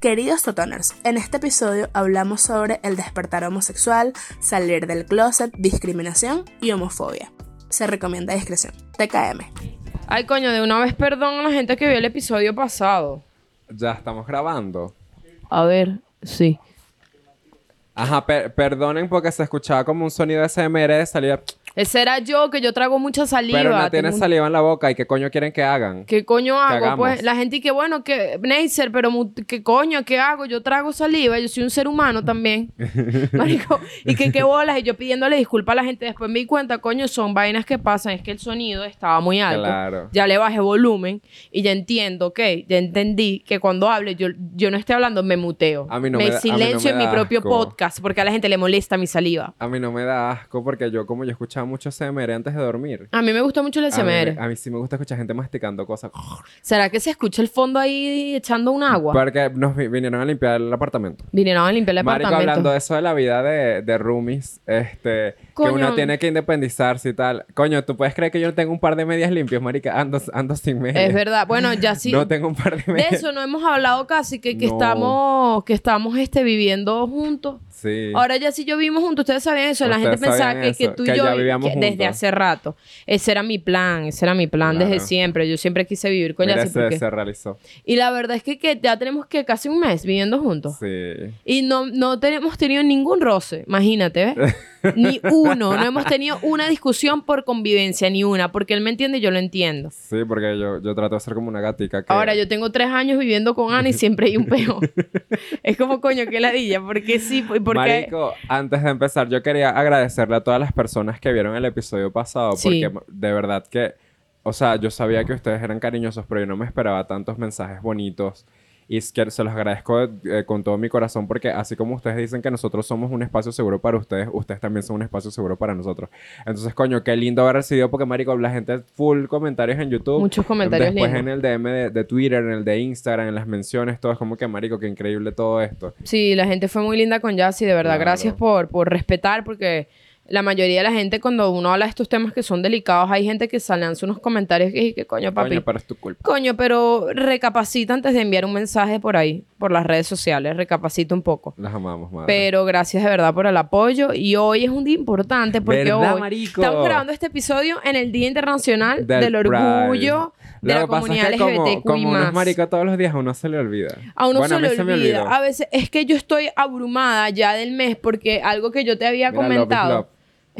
Queridos Totoners, en este episodio hablamos sobre el despertar homosexual, salir del closet, discriminación y homofobia. Se recomienda discreción. TKM. Ay, coño, de una vez perdón a la gente que vio el episodio pasado. Ya estamos grabando. A ver, sí. Ajá, per- perdonen porque se escuchaba como un sonido de SMR de salida. Ese era yo, que yo trago mucha saliva. Pero no tengo tiene un- saliva en la boca. ¿Y qué coño quieren que hagan? ¿Qué coño hago? hagamos? Pues la gente que bueno, que Neisser, pero ¿qué coño? ¿Qué hago? Yo trago saliva, yo soy un ser humano también. Marico, y que qué bolas, y yo pidiéndole disculpas a la gente. Después me di cuenta, coño, son vainas que pasan, es que el sonido estaba muy alto. Claro. Ya le bajé volumen y ya entiendo, ok, ya entendí que cuando hable, yo, yo no estoy hablando, me muteo. A mí no me da- a mí no silencio me en mi da propio asco. podcast porque a la gente le molesta mi saliva. A mí no me da asco porque yo, como yo escuchaba mucho SMR antes de dormir. A mí me gusta mucho el A SMR. a mí sí me gusta escuchar gente masticando cosas. ¿Será que se escucha el fondo ahí echando un agua? Porque nos vi- vinieron a limpiar el apartamento. Vinieron a limpiar el Marico, apartamento. hablando de eso de la vida de, de roomies, este, Coño. que uno tiene que independizarse y tal. Coño, ¿tú puedes creer que yo no tengo un par de medias limpias, marica? Ando, ando sin medias. Es verdad. Bueno, ya sí. No tengo un par de de medias. eso no hemos hablado casi, que, que No. estamos, que estamos este, viviendo juntos. Sí. Ahora ya sí yo vivimos juntos, ustedes sabían eso, la gente pensaba que, que tú y que yo vivíamos que desde hace rato. Ese era mi plan, ese era mi plan desde siempre. Yo siempre quise vivir con Mira, Yassi porque- se realizó. Y la verdad es que, que ya tenemos que casi un mes viviendo juntos. Sí. Y no, no tenemos tenido ningún roce, imagínate, ¿ves? ni uno, no hemos tenido una discusión por convivencia, ni una, porque él me entiende y yo lo entiendo. Sí, porque yo, yo trato de ser como una gatica que... Ahora, yo tengo tres años viviendo con Ana y siempre hay un peo. es como, coño, qué ladilla, porque sí, porque... Marico, antes de empezar, yo quería agradecerle a todas las personas que vieron el episodio pasado, Sí. porque de verdad que, o sea, yo sabía que ustedes eran cariñosos, pero yo no me esperaba tantos mensajes bonitos. Y se los agradezco eh, con todo mi corazón porque así como ustedes dicen que nosotros somos un espacio seguro para ustedes, ustedes también son un espacio seguro para nosotros. Entonces, coño, qué lindo haber recibido porque, marico, la gente full comentarios en YouTube. Muchos comentarios Después en el DM de, de Twitter, en el de Instagram, en las menciones, todo es como que, marico, qué increíble todo esto. Sí, la gente fue muy linda con Yassi, de verdad. Claro. Gracias por, por respetar, porque la mayoría de la gente, cuando uno habla de estos temas que son delicados, hay gente que lanza unos comentarios que, que coño, papi. Coño, pero es tu culpa. Coño, pero recapacita antes de enviar un mensaje por ahí, por las redes sociales, recapacita un poco. Las amamos, madre. Pero gracias de verdad por el apoyo. Y hoy es un día importante porque ¿Verdad, hoy marico? estamos grabando este episodio en el Día Internacional del. Orgullo de Lo la comunidad como, LGBTQI+. como uno es marico todos los días, a uno se le olvida. A uno Bueno, se, le olvida. A veces es que yo estoy abrumada ya del mes porque algo que yo te había Mira, comentado, love.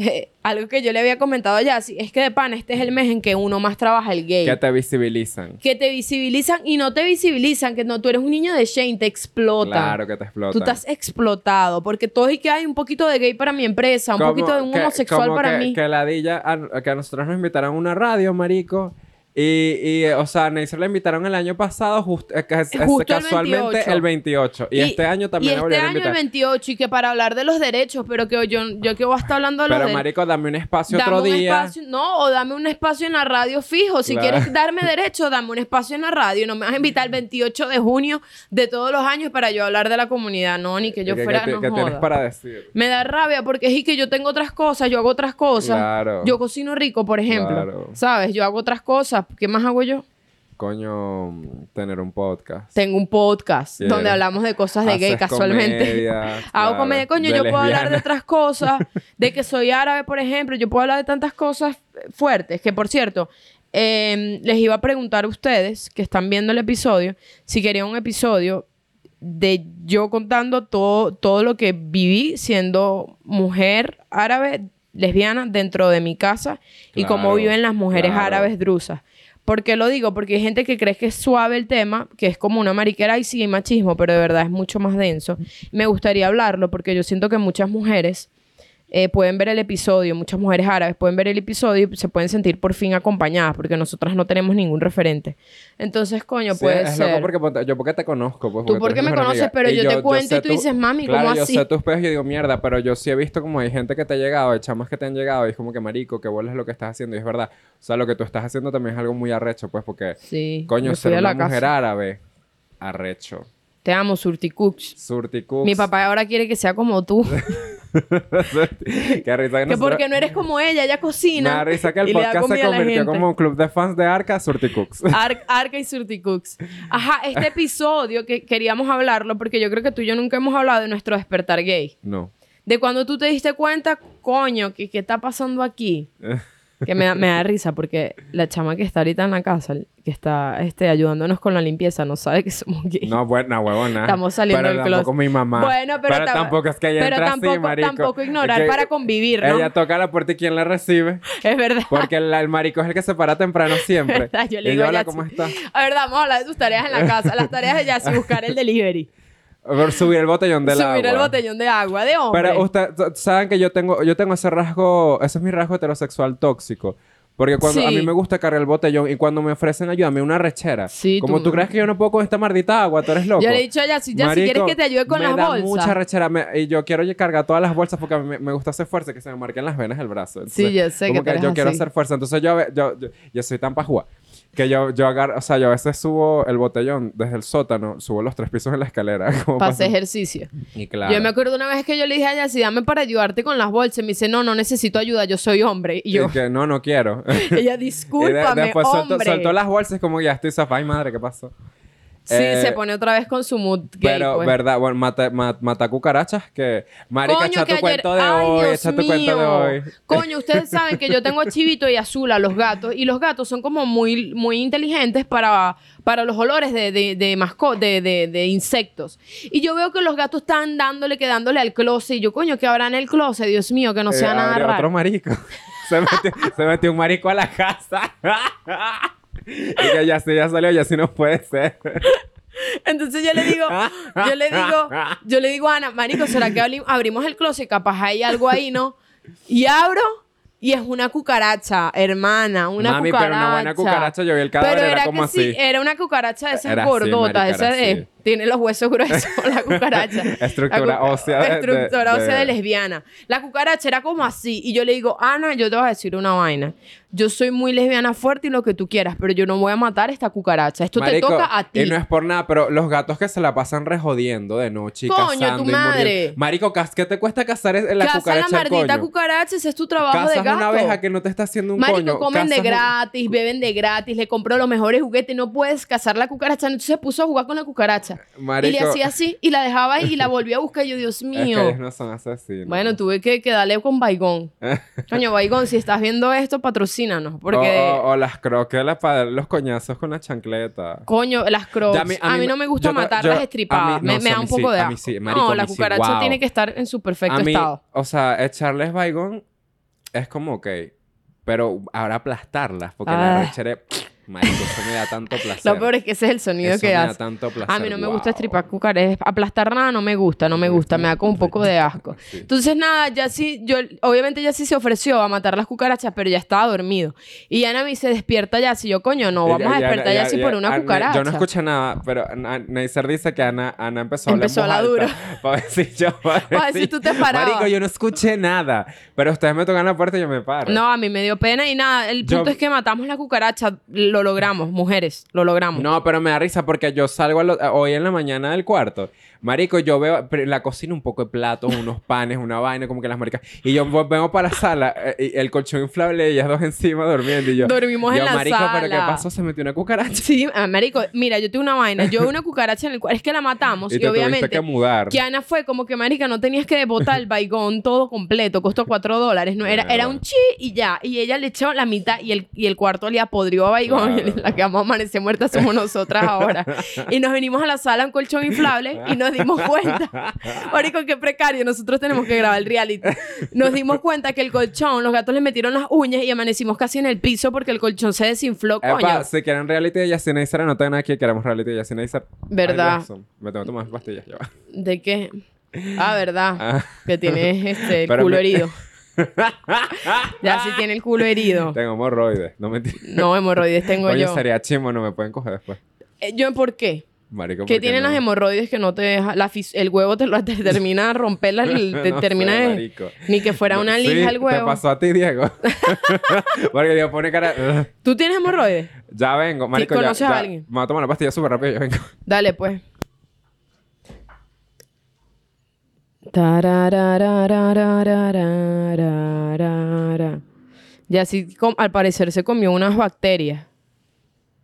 Eh, algo que yo le había comentado ya, es que de pan este es el mes en que uno más trabaja el gay. Que te visibilizan. Que te visibilizan y no te visibilizan, que no, tú eres un niño de Shane, te explotan. Claro que te explotan. Tú estás explotado, porque todo y que hay un poquito de gay para mi empresa, un poquito de un que- homosexual para que, mí. Que ladilla, a, que a nosotros nos invitaron a una radio, marico. Y, y, o sea, Neisser la invitaron el año pasado, just- eh, que Justo el casualmente 28. el 28. Y, este año también y este a año el invitar. 28, y que para hablar de los derechos, pero que yo, yo que voy a estar hablando de los Pero, marico, dame un espacio Dame otro un día. espacio, no, o dame un espacio en la radio fijo. Si Claro. quieres darme derecho, dame un espacio en la radio. No me vas a invitar el 28 de junio de todos los años para yo hablar de la comunidad. No, ni que yo ¿Qué- fuera. qué- no qué tienes joda. para decir? Me da rabia porque es que yo tengo otras cosas, yo hago otras cosas. Claro. Yo cocino rico, por ejemplo. Claro. ¿Sabes? Yo hago otras cosas. ¿Qué más hago yo? Coño, tener un podcast. Tengo un podcast donde hablamos de cosas de gay casualmente. comedia, Hago comedia, coño, yo puedo hablar de otras cosas, de que soy árabe, por ejemplo, yo puedo hablar de tantas cosas fuertes, que por cierto, eh, les iba a preguntar a ustedes que están viendo el episodio, si querían un episodio de yo contando todo, todo lo que viví siendo mujer árabe, lesbiana, dentro de mi casa y cómo viven las mujeres claro. árabes drusas. ¿Por qué lo digo? Porque hay gente que cree que es suave el tema, que es como una mariquera y sí hay machismo, pero de verdad es mucho más denso. Me gustaría hablarlo porque yo siento que muchas mujeres eh, pueden ver el episodio, muchas mujeres árabes pueden ver el episodio y se pueden sentir por fin acompañadas porque nosotras no tenemos ningún referente. Entonces, coño, Sí, puede es ser. loco porque yo porque te conozco, pues. Tú tú porque eres me conoces, amiga. pero yo te cuento sé y tú dices, "Mami, claro, ¿cómo yo así?" sé tus peos y yo digo, mierda, pero yo sí he visto como hay gente que te ha llegado, hay chamas que te han llegado y es como que, marico, que bolas lo que estás haciendo. Y es verdad. O sea, lo que tú estás haciendo también es algo muy arrecho, pues, porque, Sí. coño, ser una la mujer casa. árabe, arrecho. Te amo, Surti Cooks. Surti Cooks. Mi papá ahora quiere que sea como tú. Qué risa que Que nosotros- porque no eres como ella, ella Me cocina. da risa que el podcast se convirtió como un club de fans de Arca Surticooks. Ar- Arca y Surticooks. Ajá, este episodio que queríamos hablarlo porque yo creo que tú y yo nunca hemos hablado de nuestro despertar gay. no. De cuando tú te diste cuenta, coño, ¿qué, qué está pasando aquí? Que me da, me da risa porque la chama que está ahorita en la casa, que está este, ayudándonos con la limpieza, no sabe que somos gays. No, buena huevona. Estamos saliendo pero del closet. tampoco mi mamá. Bueno, pero tam- tampoco es que ella pero entra tampoco- así, marico. tampoco ignorar Es que para convivir, ¿no? Ella toca la puerta y ¿quién la recibe? Es verdad. Porque el, el marico es el que se para temprano siempre. verdad, yo le y digo yo, a hola. ¿cómo estás? A ver, vamos a hablar de tus tareas en la casa. Las tareas de Yassi, buscar el delivery. Subir el botellón del agua. Subir el botellón de agua de hombre. Pero ustedes saben que yo tengo, yo tengo ese rasgo, ese es mi rasgo heterosexual tóxico. Porque cuando a mí me gusta cargar el botellón y cuando me ofrecen ayuda, me una rechera. Sí, Como tú- tú, crees que yo no puedo con esta maldita agua, tú eres loco. Yo le he dicho a Yassi, ya si quieres que te ayude con me las da bolsas. mucha rechera me- y yo quiero cargar todas las bolsas porque a mí me, gusta hacer fuerza, que se me marquen las venas del brazo. Sí, yo sé que como tú eres yo quiero hacer fuerza. Entonces yo, yo, yo, yo soy tan pajúa que yo, yo agarro, o sea, yo a veces subo el botellón desde el sótano, subo los tres pisos en la escalera. como Para pa- hacer ejercicio. Y claro. Yo me acuerdo una vez que yo le dije a Yassi, dame para ayudarte con las bolsas. Y me dice, no, no necesito ayuda, yo soy hombre. Y yo, Y que no, no quiero. ella, Y de- discúlpame, después soltó, hombre. soltó las bolsas como ya estoy zafada. Ay, madre, ¿qué pasó? Sí, Eh, se pone otra vez con su mood gay, Pero, pues. verdad, bueno, mata, ma- mata cucarachas que... Marica, Coño, echa que tu ayer... cuento de Ay, hoy, Dios echa tu cuento de hoy. Coño, ustedes saben que yo tengo a Chivito y Azul, a los gatos, y los gatos son como muy, muy inteligentes para, para los olores de, de, de, masco- de, de, de insectos. Y yo veo que los gatos están dándole, quedándole al closet, y yo, coño, que habrá en el closet? Dios mío, que no sea Eh, nada raro. otro marico. se, metió, se metió un marico a la casa. y que ya sí, ya salió, ya sí no puede ser. Entonces yo le digo, yo le digo, yo le digo a Ana, marico, ¿será que abri- abrimos el closet? Capaz hay algo ahí, ¿no? Y abro y es una cucaracha, hermana, una Mami, cucaracha. pero una buena cucaracha, yo vi el cadáver, Pero era era como que sí, así. era una cucaracha de esas Era gordotas, esa de. Tiene los huesos gruesos, la cucaracha. Estructura La ósea de- de- Estructura ósea de de- lesbiana. La cucaracha era como así. Y yo le digo, Ana, yo te voy a decir una vaina. Yo soy muy lesbiana fuerte y lo que tú quieras, pero yo no voy a matar esta cucaracha. Esto Marico, te toca a ti. Y no es por nada, pero los gatos que se la pasan rejodiendo de noche y Coño, cazando tu y madre. muriendo. Marico, ¿qué te cuesta cazar en la Caza cucaracha la al maldita cucaracha, ese es tu trabajo de Cazas gato. una abeja que no te está haciendo un Marico, coño. comen de un- gratis, beben de gratis, le compró los mejores juguetes, no puedes cazar la cucaracha. Entonces se puso a jugar con la cucaracha. Y le hacía así y la dejaba ahí y la volvió a buscar. Y yo, Dios Es que mío. ellos no son asesinos. Bueno, tuve que, que darle con Baigón. Coño, Baigón, si estás viendo esto, patrocínanos. Porque, O, o- o las croquelas para dar los coñazos con la chancleta. coño, las crocs. Ya, a mí, no me gusta yo matarlas yo- estripadas. a mí- me, no, me da a un mí sí, poco de a asco. mí sí, no, a la mí sí, cucaracha wow. tiene que estar en su perfecto a mí, estado. o sea, echarles baigón es como, ok. Pero ahora aplastarlas, porque la Ah. Marico, eso me da tanto placer. Lo peor es que ese es el sonido Eso que me da hace. tanto placer. A mí no me gusta estripar cucarachas. Aplastar nada no me gusta, no me gusta. Me da como un poco de asco. Sí. Entonces, nada, ya sí, yo, obviamente ya sí se ofreció a matar las cucarachas, pero ya estaba dormido. Y Ana me dice, despierta ya. Si yo, coño, no, vamos a despertar y- ya, sí por una Ana- cucaracha. Yo no escuché nada, pero Neisser dice que Ana, Ana empezó a hablar Empezó a la alta Para ver si yo... Para ver si tú te parabas. Marico, yo no escuché nada. Pero ustedes me tocan la puerta y yo me paro. No, a mí me dio pena y nada. El Yo- punto es que matamos la cucaracha. Lo logramos, mujeres. Lo logramos. No, pero me da risa porque yo salgo lo- hoy en la mañana del cuarto. Marico, yo veo en la cocina un poco de platos, unos panes, una vaina, como que las maricas. Y yo vengo para la sala, eh, y el colchón inflable y ellas dos encima durmiendo. Y yo, Dormimos en la marico, ¿pero qué sala. pasó? Se metió una cucaracha. Sí, ah, marico, mira, yo tengo una vaina. Yo veo una cucaracha en el cuarto. Es que la matamos Y y, te obviamente... que mudar. Que Ana fue como que, marica, no tenías que botar el baigón todo completo. Costó cuatro dólares. No, era, era un chi y ya. Y ella le echó la mitad y el, y el cuarto le apodrió a baigón. Claro. Y la que vamos a amanecer muerta somos nosotras ahora. Y nos venimos a la sala un colchón inflable y nos dimos cuenta. Marico, qué precario. Nosotros tenemos que grabar el reality. Nos dimos cuenta que el colchón, los gatos le metieron las uñas y amanecimos casi en el piso porque el colchón se desinfló, coño. Epa, si quieren reality de Yacine no tengan aquí, queremos reality de Yacine Neisser. ¿Verdad? Ay, Me tengo que tomar pastillas, ya va. ¿De qué? Ah, verdad. Ah. Que tienes este, el Pero culo me- herido. ya sí tiene el culo herido. Tengo hemorroides, no me No, hemorroides tengo Coño, yo. sería chimo, no me pueden coger después. Eh, ¿Yo por qué? Marico, que tienen las hemorroides que no te deja, el huevo te lo te termina romperla, te termina de, ni que fuera una lija el huevo. Te pasó a ti, Diego. Porque Diego pone cara. ¿Tú tienes hemorroides? Ya vengo, marico. ¿Conoces ya, a alguien? Me voy a tomar una pastilla súper rápido, ya vengo. Dale, pues. Y así, al parecer, se comió unas bacterias.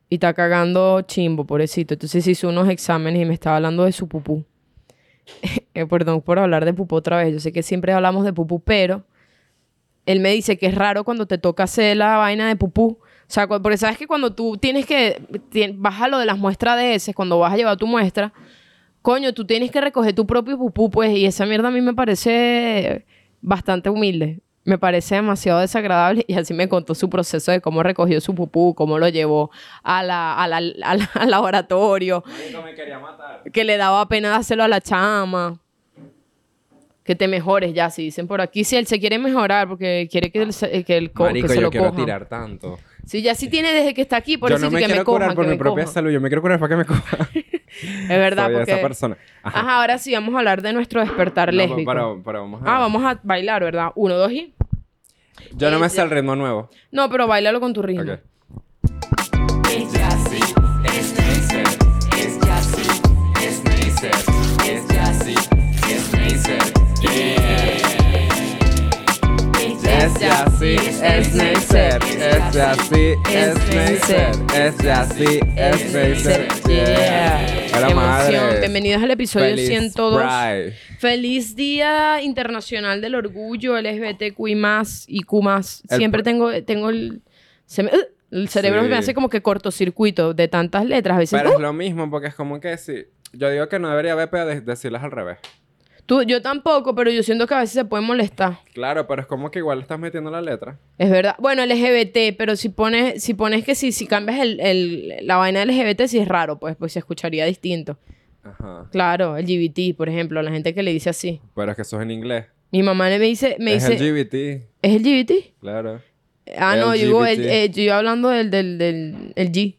Y está cagando chimbo, pobrecito. Entonces hizo unos exámenes y me estaba hablando de su pupú. Eh, Perdón por hablar de pupú otra vez. Yo sé que siempre hablamos de pupú, pero él me dice que es raro cuando te toca hacer la vaina de pupú. O sea, porque sabes que cuando tú tienes que... vas a lo de las muestras de ese, cuando vas a llevar tu muestra, coño, tú tienes que recoger tu propio pupú, pues, y esa mierda a mí me parece bastante humilde. Me parece demasiado desagradable y así me contó su proceso de cómo recogió su pupú, cómo lo llevó a la, a la- a la- al laboratorio, me quería matar. que le daba pena dárselo a la chama. Que te mejores ya, si dicen por aquí. Si él se quiere mejorar porque quiere que, él se- que, que Marico, se yo lo quiero coja. tirar tanto. Sí, ya sí tiene desde que está aquí, por yo eso no me que quiero me cojan, curar por que mi propia cojan. salud. Yo me quiero curar para que me coja. Es verdad, Soy porque... esa persona. Ajá. Ajá, ahora sí vamos a hablar de nuestro despertar No, lésbico. vamos a... Ah, vamos a bailar, ¿verdad? Uno, dos y... Yo no me sé el ritmo nuevo. No, pero bailalo con tu ritmo. Es ya así, es Neisser. Es así, es Neisser. Es así, es Neisser. Yeah. Madre. Bienvenidos al episodio Feliz 102. Pride. Feliz Día Internacional del Orgullo LGBTQI+, y Q+. Siempre pr- tengo, tengo el... se me- ¡Ugh! el cerebro Sí. me hace como que cortocircuito de tantas letras. A veces... Pero es ¡uh! lo mismo porque es como que si... Yo digo que no debería haber pero de- decirlas al revés. Tú- yo tampoco, pero yo siento que a veces se pueden molestar. Claro, pero es como que igual le estás metiendo la letra. Es verdad. Bueno, LGBT, pero si pones, si pones que si, si cambias el, el- la vaina LGBT, sí es raro, pues, pues se escucharía distinto. Ajá. Claro, LGBT, por ejemplo, la gente que le dice así. Pero es que eso es en inglés. Mi mamá me dice, me es dice, LGBT. ¿es LGBT? Claro. Ah, no, yo digo, el- eh, yo hablando del, del, del el G.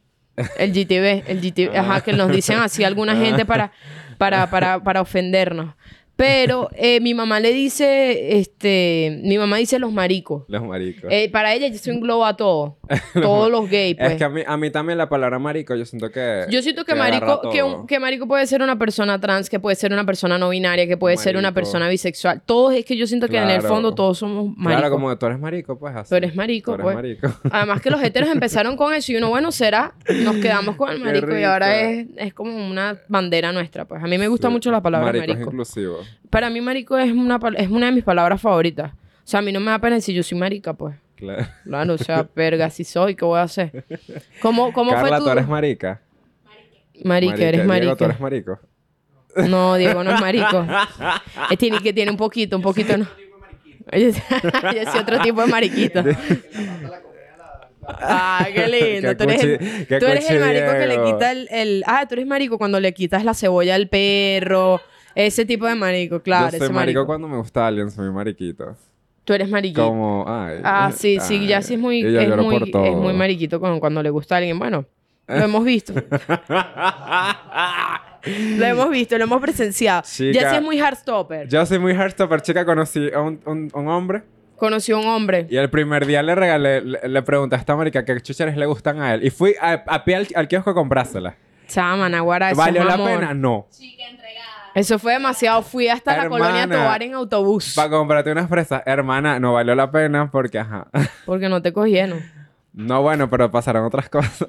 El GTV, el GTV, ajá, que nos dicen así alguna gente para, para, para, para ofendernos. Pero eh, mi mamá le dice, este, mi mamá dice los maricos. Los maricos. Eh, para ella eso engloba todo. Todos los gays, pues. Es que a mí, a mí también la palabra marico, yo siento que. Yo siento que, marico, que, todo. un- que marico puede ser una persona trans, que puede ser una persona no binaria, que puede ser una persona bisexual. Todos es que yo siento que en el fondo todos somos maricos. Claro, como que tú eres marico, pues así. Tú eres marico, Tú eres pues. marico. Además que los heteros empezaron con eso y uno, bueno, será, nos quedamos con el marico y ahora es, rico. es como una bandera nuestra, pues. A mí me gusta Sí. mucho la palabra marico. marico. es inclusivo. Para mí marico es una, es una de mis palabras favoritas. O sea, a mí no me da pena decir yo soy marica, pues. Claro. Claro, o sea, verga, si soy, ¿qué voy a hacer? ¿Cómo, cómo Carla, fue tu...? tú eres marica. marica, eres marica. Diego, tú eres marico. No, Diego no es marico. Es tiene, que tiene un poquito, un poquito no. Yo soy otro tipo de mariquito. Ah, qué lindo. Tú eres, el, tú eres el marico que le quita el, el- Ah, tú eres marico cuando le quitas la cebolla al perro. Ese tipo de marico, claro. yo soy ese marico, marico. cuando me gusta alguien, soy mariquito. Tú eres mariquito. Como, ay. Ah, sí, sí, ya ay, sí es muy, es muy, es muy mariquito con- cuando le gusta a alguien. Bueno, lo hemos visto. lo hemos visto, lo hemos presenciado. Ya Chica, sí es muy hardstopper. Yo soy muy hardstopper, chica. Conocí a un, un, un hombre Conoció a un hombre. y el primer día le regalé, le, le pregunté a esta marica qué chucheres le gustan a él. Y fui a, a pie al, al kiosco a comprársela. Chama, Naguara, ¿Valió la amor. pena? No. Eso fue demasiado. Fui hasta la colonia. Tobar en autobús. Para comprarte unas fresas, hermana, no valió la pena porque, ajá. Porque no te cogieron. No, bueno, pero pasaron otras cosas.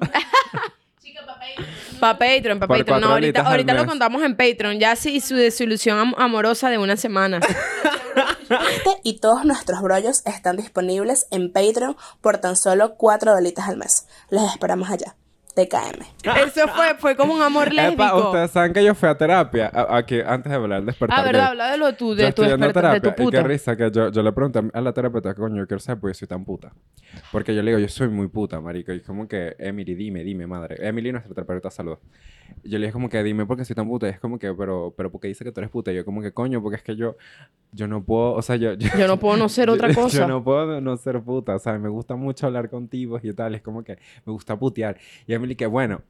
Pa' Patreon, pa' Por Patreon. No, ahorita, ahorita lo contamos en Patreon. Ya sí, su desilusión am- amorosa de una semana. Este y todos nuestros brollos están disponibles en Patreon por tan solo 4 dolitas al mes. Les esperamos allá. TKM. Eso fue, fue como un amor Epa, lésbico. ustedes saben que yo fui a terapia. a- Aquí, antes de hablar del despertar. Ah, ¿verdad? Habla de lo tu, Yo de tu estudiando despertar, de tu terapia, Y qué puta. risa que yo, yo le pregunté a la terapeuta, coño, yo quiero saber por qué soy tan puta. Porque yo le digo, yo soy muy puta, marico. Y es como que, Emily, dime, dime, madre. Emily, nuestra terapeuta, salud. Yo le dije como que, dime por qué soy tan puta. Y es como que, pero, pero ¿por qué dice que tú eres puta? Y yo como que, coño, porque es que yo, yo no puedo, o sea, yo... Yo, Yo no puedo no ser otra yo- cosa. Yo no puedo no ser puta, o sea, me gusta mucho hablar contigo y tal. Es como que me gusta putear. Y Emily que, bueno,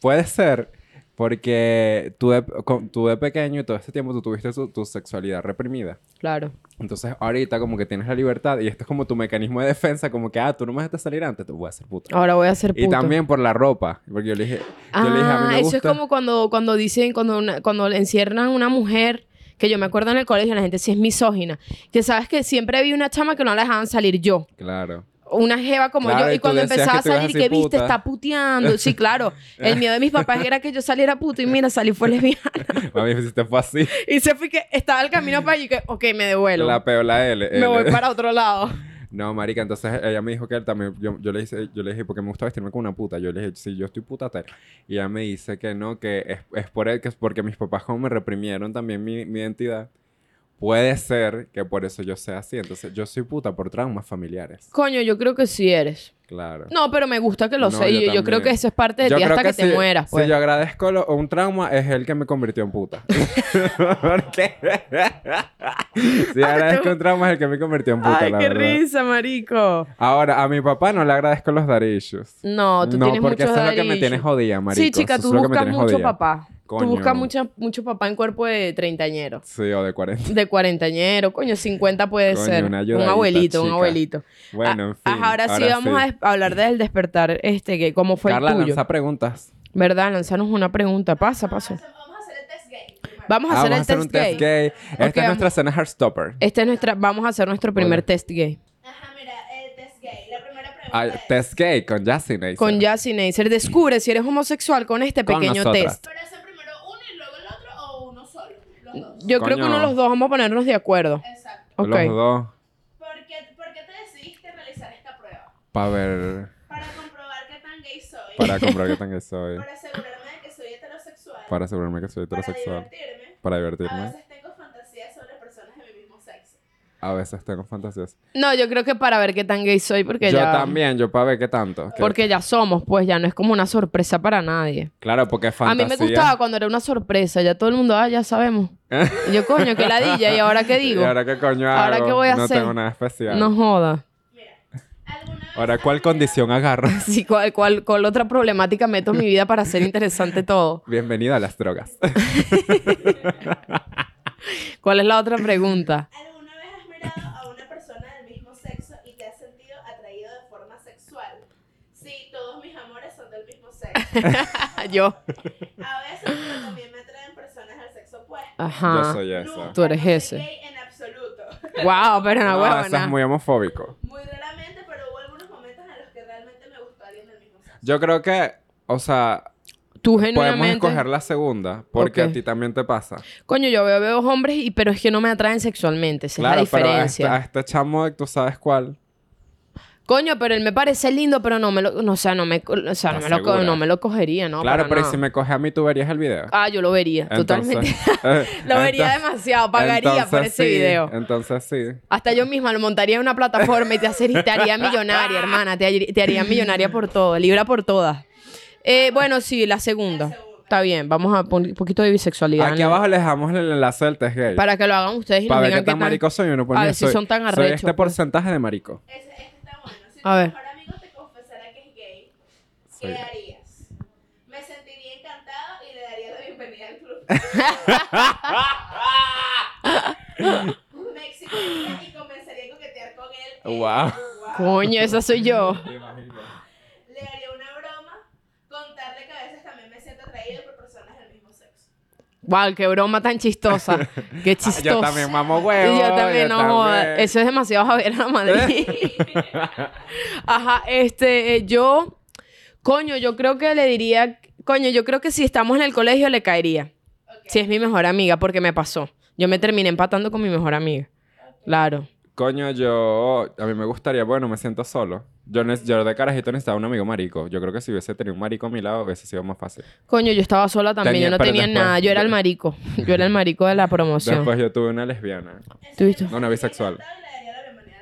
puede ser porque tú de, tú de pequeño y todo este tiempo tú tuviste tu, tu sexualidad reprimida. Claro. Entonces ahorita como que tienes la libertad y esto es como tu mecanismo de defensa, como que, ah, tú no me dejaste salir antes, te voy a hacer puta. Ahora voy a ser puto. Y también por la ropa, porque yo le dije, yo Ah, le dije a mí me eso gusta... es como cuando, cuando dicen, cuando, una- cuando encierran a una mujer Que yo me acuerdo en el colegio, la gente sí es misógina. Que sabes que siempre vi una chama que no la dejaban salir yo. Claro. Una jeva como Claro, yo. y cuando empezaba a salir, que viste, está puteando. Sí, claro. El miedo de mis papás era que yo saliera puto y mira, salí fue lesbiana. Mami, si te fue así. Y se fue que estaba el camino para allí y que, ok, me devuelvo. La peo la L. Me voy para otro lado. No, marica, entonces ella me dijo que él también, yo, yo le dije, yo le dije, porque me gusta vestirme como una puta. Yo le dije, sí, yo estoy puta tal. Y ella me dice que no, que es, es por él, que es porque mis papás como me reprimieron también mi, mi identidad. Puede ser que por eso yo sea así. Entonces, yo soy puta por traumas familiares. Coño, yo creo que sí eres. Claro. No, pero me gusta que lo No, sé. yo yo, yo creo que eso es parte de Yo ti hasta que, te si- mueras, pues. Si yo agradezco lo- un trauma, es el que me convirtió en puta. Porque si agradezco un trauma, es el que me convirtió en puta, Ay, la qué verdad. risa, marico. Ahora, a mi papá no le agradezco los darillos. No, tú no, tienes porque muchos eso es lo que me tiene jodida, marico. Sí, chica, tú buscas mucho jodida. papá. Coño. Tú buscas mucha, mucho papá en cuerpo de treintañero. Sí, o de 40. De cuarentañero, coño, 50 puede Coño, ser. una Un abuelito, un abuelito. Bueno, Ah, en fin. ajá, ahora, sí vamos a hablar del despertar este que cómo fue Carla, el tuyo. lanza preguntas. ¿Verdad? Lanzanos una pregunta. Pasa, pasa. Vamos a hacer el test gay. Vamos a Ah, hacer vamos el a hacer test un test gay. Esta es nuestra escena Heartstopper. Este es nuestra, vamos a hacer nuestro primer Hola. test gay. Ajá, mira, el test gay. La primera pregunta Ah, es... test gay con Jassy. Con Jassy. Descubre si eres homosexual con este Con pequeño nosotras. test. ¿Pero hacer primero uno y luego el otro o uno Yo creo que Coño. uno de los dos vamos a ponernos de acuerdo. Exacto. Ok. Los dos. ¿Por qué, ¿Por qué te decidiste realizar esta prueba? Para ver. Para comprobar qué tan gay soy. Para comprobar qué tan gay soy. Para asegurarme de que soy heterosexual. Para asegurarme que soy heterosexual. Para divertirme. Para A divertirme. veces tengo fantasías sobre personas de mi mismo sexo. A veces tengo fantasías. No, yo creo que para ver qué tan gay soy, porque Yo ya. también, yo para ver qué tanto. Que- Porque ya somos, pues ya no es como una sorpresa para nadie. Claro, porque A fantasía. mí me gustaba cuando era una sorpresa, ya todo el mundo, ah, ya sabemos. Y yo, coño, qué ladilla, ¿y ahora qué digo? ¿Y ahora qué coño hago? ¿Ahora qué voy a no hacer? tengo nada especial. No joda. Mira, ¿alguna vez Ahora, ¿cuál condición agarras? Sí, ¿cuál, cuál, cuál otra problemática meto en mi vida para hacer interesante todo? Bienvenida a las drogas. ¿Cuál es la otra pregunta? ¿Alguna vez has mirado a una persona del mismo sexo y te has sentido atraído de forma sexual? Sí, todos mis amores son del mismo sexo. yo. A veces, pero también me atraen personas del sexo opuesto. Ajá. Yo soy eso. Nunca, Tú eres no soy ese. gay en absoluto. Wow, pero No, huevona. eso es muy homofóbico. Muy raramente, pero hubo algunos momentos en los que realmente me gustó alguien del mismo sexo. Yo creo que, o sea, Tú podemos genuinamente. escoger la segunda, porque Ok. a ti también te pasa. Coño, yo veo, veo hombres, y, pero es que no me atraen sexualmente. Esa claro, es la pero a diferencia. este, a este chamo, tú sabes cuál. Coño, pero él me parece lindo, pero no me lo, no, o sea, no me, o sea, no me, ¿Estás lo, no me cogería, ¿no? claro, pero ¿y nada. si me coge a mí, tú verías el video. Ah, yo lo vería, totalmente. eh, lo vería entonces- demasiado, pagaría por ese sí, video. Entonces sí. Hasta yo misma lo montaría en una plataforma y te, hacer, te haría millonaria, hermana. Te, haría- te haría millonaria por todo, libra por todas. Eh, bueno, sí, la segunda. Está bien, vamos a poner un poquito de bisexualidad. Aquí ¿no? abajo les dejamos el enlace del test gay. Para que lo hagan ustedes y Para nos ver qué digan qué tan tal. marico soy. Uno pone, A ver si soy- son tan Soy arrechos, este pues. porcentaje de marico. A tu ver. mejor amigo te confesara que es gay, Sí. ¿qué harías? Me sentiría encantado y le daría la bienvenida al club. Me excitaría y comenzaría a coquetear con él. Wow. Wow. Coño, esa soy yo. Le haría una broma, contarle que a veces también me siento atraído por personas del mismo sexo. Wow, qué broma tan chistosa. Qué chistosa. Yo también mamo huevo. Y yo también, no joda. también. Eso es demasiado Javier a Madrid. Ajá, este, eh, yo, coño, yo creo que le diría, coño, yo creo que si estamos en el colegio le caería. Si es mi mejor amiga, porque me pasó. Yo me terminé empatando con mi mejor amiga. Claro. Coño, yo... A mí me gustaría... Bueno, me siento solo. Yo, de carajito necesitaba un amigo marico. Yo creo que si hubiese tenido un marico a mi lado, hubiese sido más fácil. Coño, yo estaba sola también, Tenía- yo no tenía después- nada, yo era el marico. Yo era el marico de la promoción. Después yo tuve una lesbiana. ¿Tuviste? Una bisexual. Encantado y le daría la bienvenida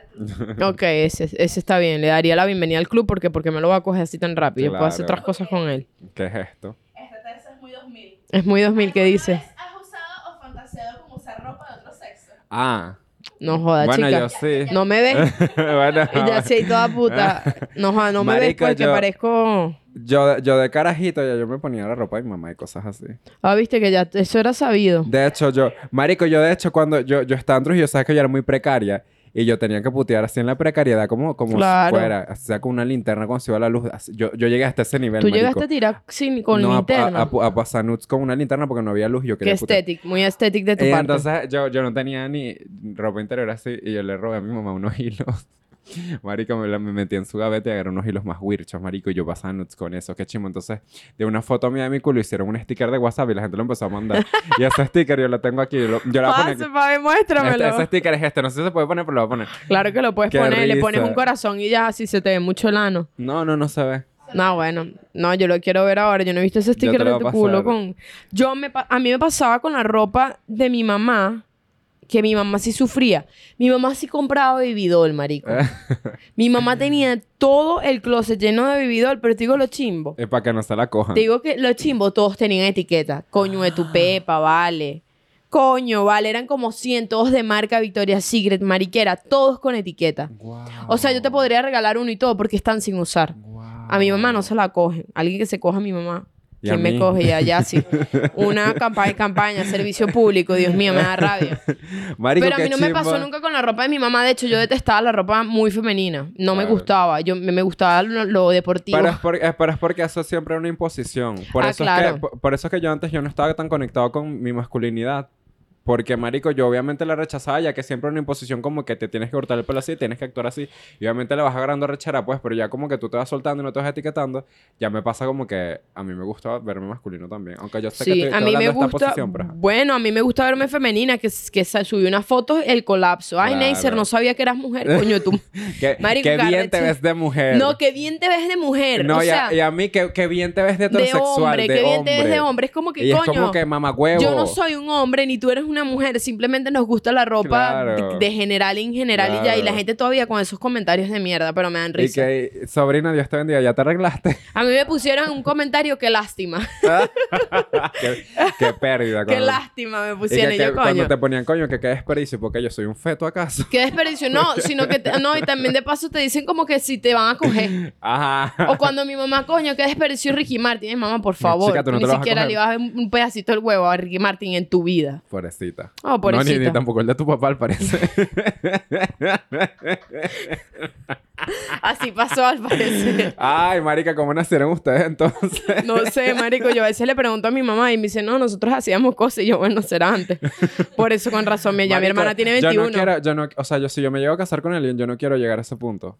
al club. Ok, ese, ese está bien. Le daría la bienvenida al club porque, porque me lo va a coger así tan rápido. Yo puedo hacer Claro. otras cosas con él. ¿Qué es esto? Esta terza es muy 2000. Es muy 2000 que ¿Alguna dice. vez ¿Has usado o fantaseado con usar ropa de otro sexo? Ah. No joda, bueno, chica. yo sí. No me ves. bueno. Y ya sí, toda puta. No, joda, no me ves porque yo- parezco... Yo, yo de carajito ya yo me ponía la ropa de mi mamá y cosas así. Ah, viste que ya eso era sabido. De hecho, yo... Marico, yo de hecho cuando... Yo, yo estaba en Trujillo, sabes que yo era muy precaria. Y yo tenía que putear así en la precariedad como, como Claro. si fuera. O sea, con una linterna cuando se iba la luz. Yo, yo llegué hasta ese nivel, Tú marico. llegaste a tirar sin, con no, a- linterna. A, a, a pasar nudes con una linterna porque no había luz y yo Qué quería putear. estético, muy estético de tu Y parte. entonces yo, yo no tenía ni ropa interior así y yo le robé a mi mamá unos hilos. Marico, me, la- me metí en su gaveta y agarré unos hilos más wirchos, marico, y yo pasaba nudes con eso, qué chimo. Entonces, de una foto mía de mi culo hicieron un sticker de WhatsApp y la gente lo empezó a mandar. y ese sticker yo lo tengo aquí, yo, lo- yo lo voy a poner papi, muéstramelo. Este- ese sticker es este, no sé si se puede poner, pero lo voy a poner. Claro que lo puedes Qué poner, le pones risa. un corazón y ya así se te ve mucho el ano. No, no, no se ve. No, bueno, no, yo lo quiero ver ahora. Yo no he visto ese sticker de tu culo con. Yo me pa- a mí me pasaba con la ropa de mi mamá, que mi mamá sí sufría. Mi mamá sí compraba bebidol, marico. Eh. mi mamá tenía todo el closet lleno de bebidol, pero te digo lo chimbo. Es para que no se la cojan. Te digo que los chimbos todos tenían etiqueta. Coño de tu pepa, vale. Coño, vale. Eran como 100, todos de marca Victoria's Secret, mariquera, todos con etiqueta. O sea, yo te podría regalar uno y todo porque están sin usar. A mi mamá no se la cogen. Alguien que se coja a mi mamá. ¿Quién me coge? Ya, ya, sí. Una campaña, campaña, servicio público. Dios mío, me da rabia. Marico, Pero a mí no me pasó nunca con la ropa de mi mamá. De hecho, yo detestaba la ropa muy femenina. No me gustaba. Yo, me, me gustaba lo, lo deportivo. Pero es, por- es- pero es porque eso siempre es una imposición. Por, Ah, eso claro. es que, por, por eso es que yo antes yo no estaba tan conectado con mi masculinidad. Porque, marico, yo obviamente la rechazaba ya que siempre una imposición como que te tienes que cortar el pelo así, tienes que actuar así. Y obviamente le vas agarrando rechera, pues, pero ya como que tú te vas soltando y no te vas etiquetando, ya me pasa como que a mí me gusta verme masculino también. Aunque yo sé que Sí, te, a mí me esta posición, pero... Bueno, a mí me gusta verme femenina, que, que subí una foto, el colapso. Ay, Claro. Neisser, no sabía que eras mujer, coño, tú. Qué, Marico, qué bien te ves de mujer. No, que bien te ves de mujer. No, o y, a, y a mí, qué, qué bien te ves de de heterosexual, hombre, de que bien te ves hombre. de hombre. Es como que, y es coño, como que mamagüevo. yo no soy un hombre ni tú eres una mujer. Simplemente nos gusta la ropa Claro. de, de general en general y ya. Y la gente todavía con esos comentarios de mierda, pero me dan Y risa. que, sobrina, Dios te bendiga, ya te arreglaste. A mí me pusieron un comentario, qué lástima. qué, qué pérdida. qué cuando- lástima me Y pusieron. Y que yo, cuando coño. te ponían coño, que qué desperdicio, porque yo soy un feto acaso. Qué desperdicio. No, sino que... te- no, y también de paso te dicen como que si te van a coger. Ajá. O cuando mi mamá, coño, qué desperdicio Ricky Martin. Mamá, por favor. chica, tú no ni vas siquiera le ibas a ver un pedacito del huevo a Ricky Martin en tu vida. Pobrecita. Oh, No, ni, tampoco el de tu papá, al parecer. Así pasó al parecer. Ay, marica, ¿cómo nacieron ustedes entonces? No sé, marico. Yo a veces le pregunto a mi mamá y me dice, no, nosotros hacíamos cosas. Y yo, bueno, será antes. Por eso, con razón, ya mi hermana tiene Yo 21. no quiero, yo no, o sea, yo si yo me llego a casar con alguien, yo no quiero llegar a ese punto.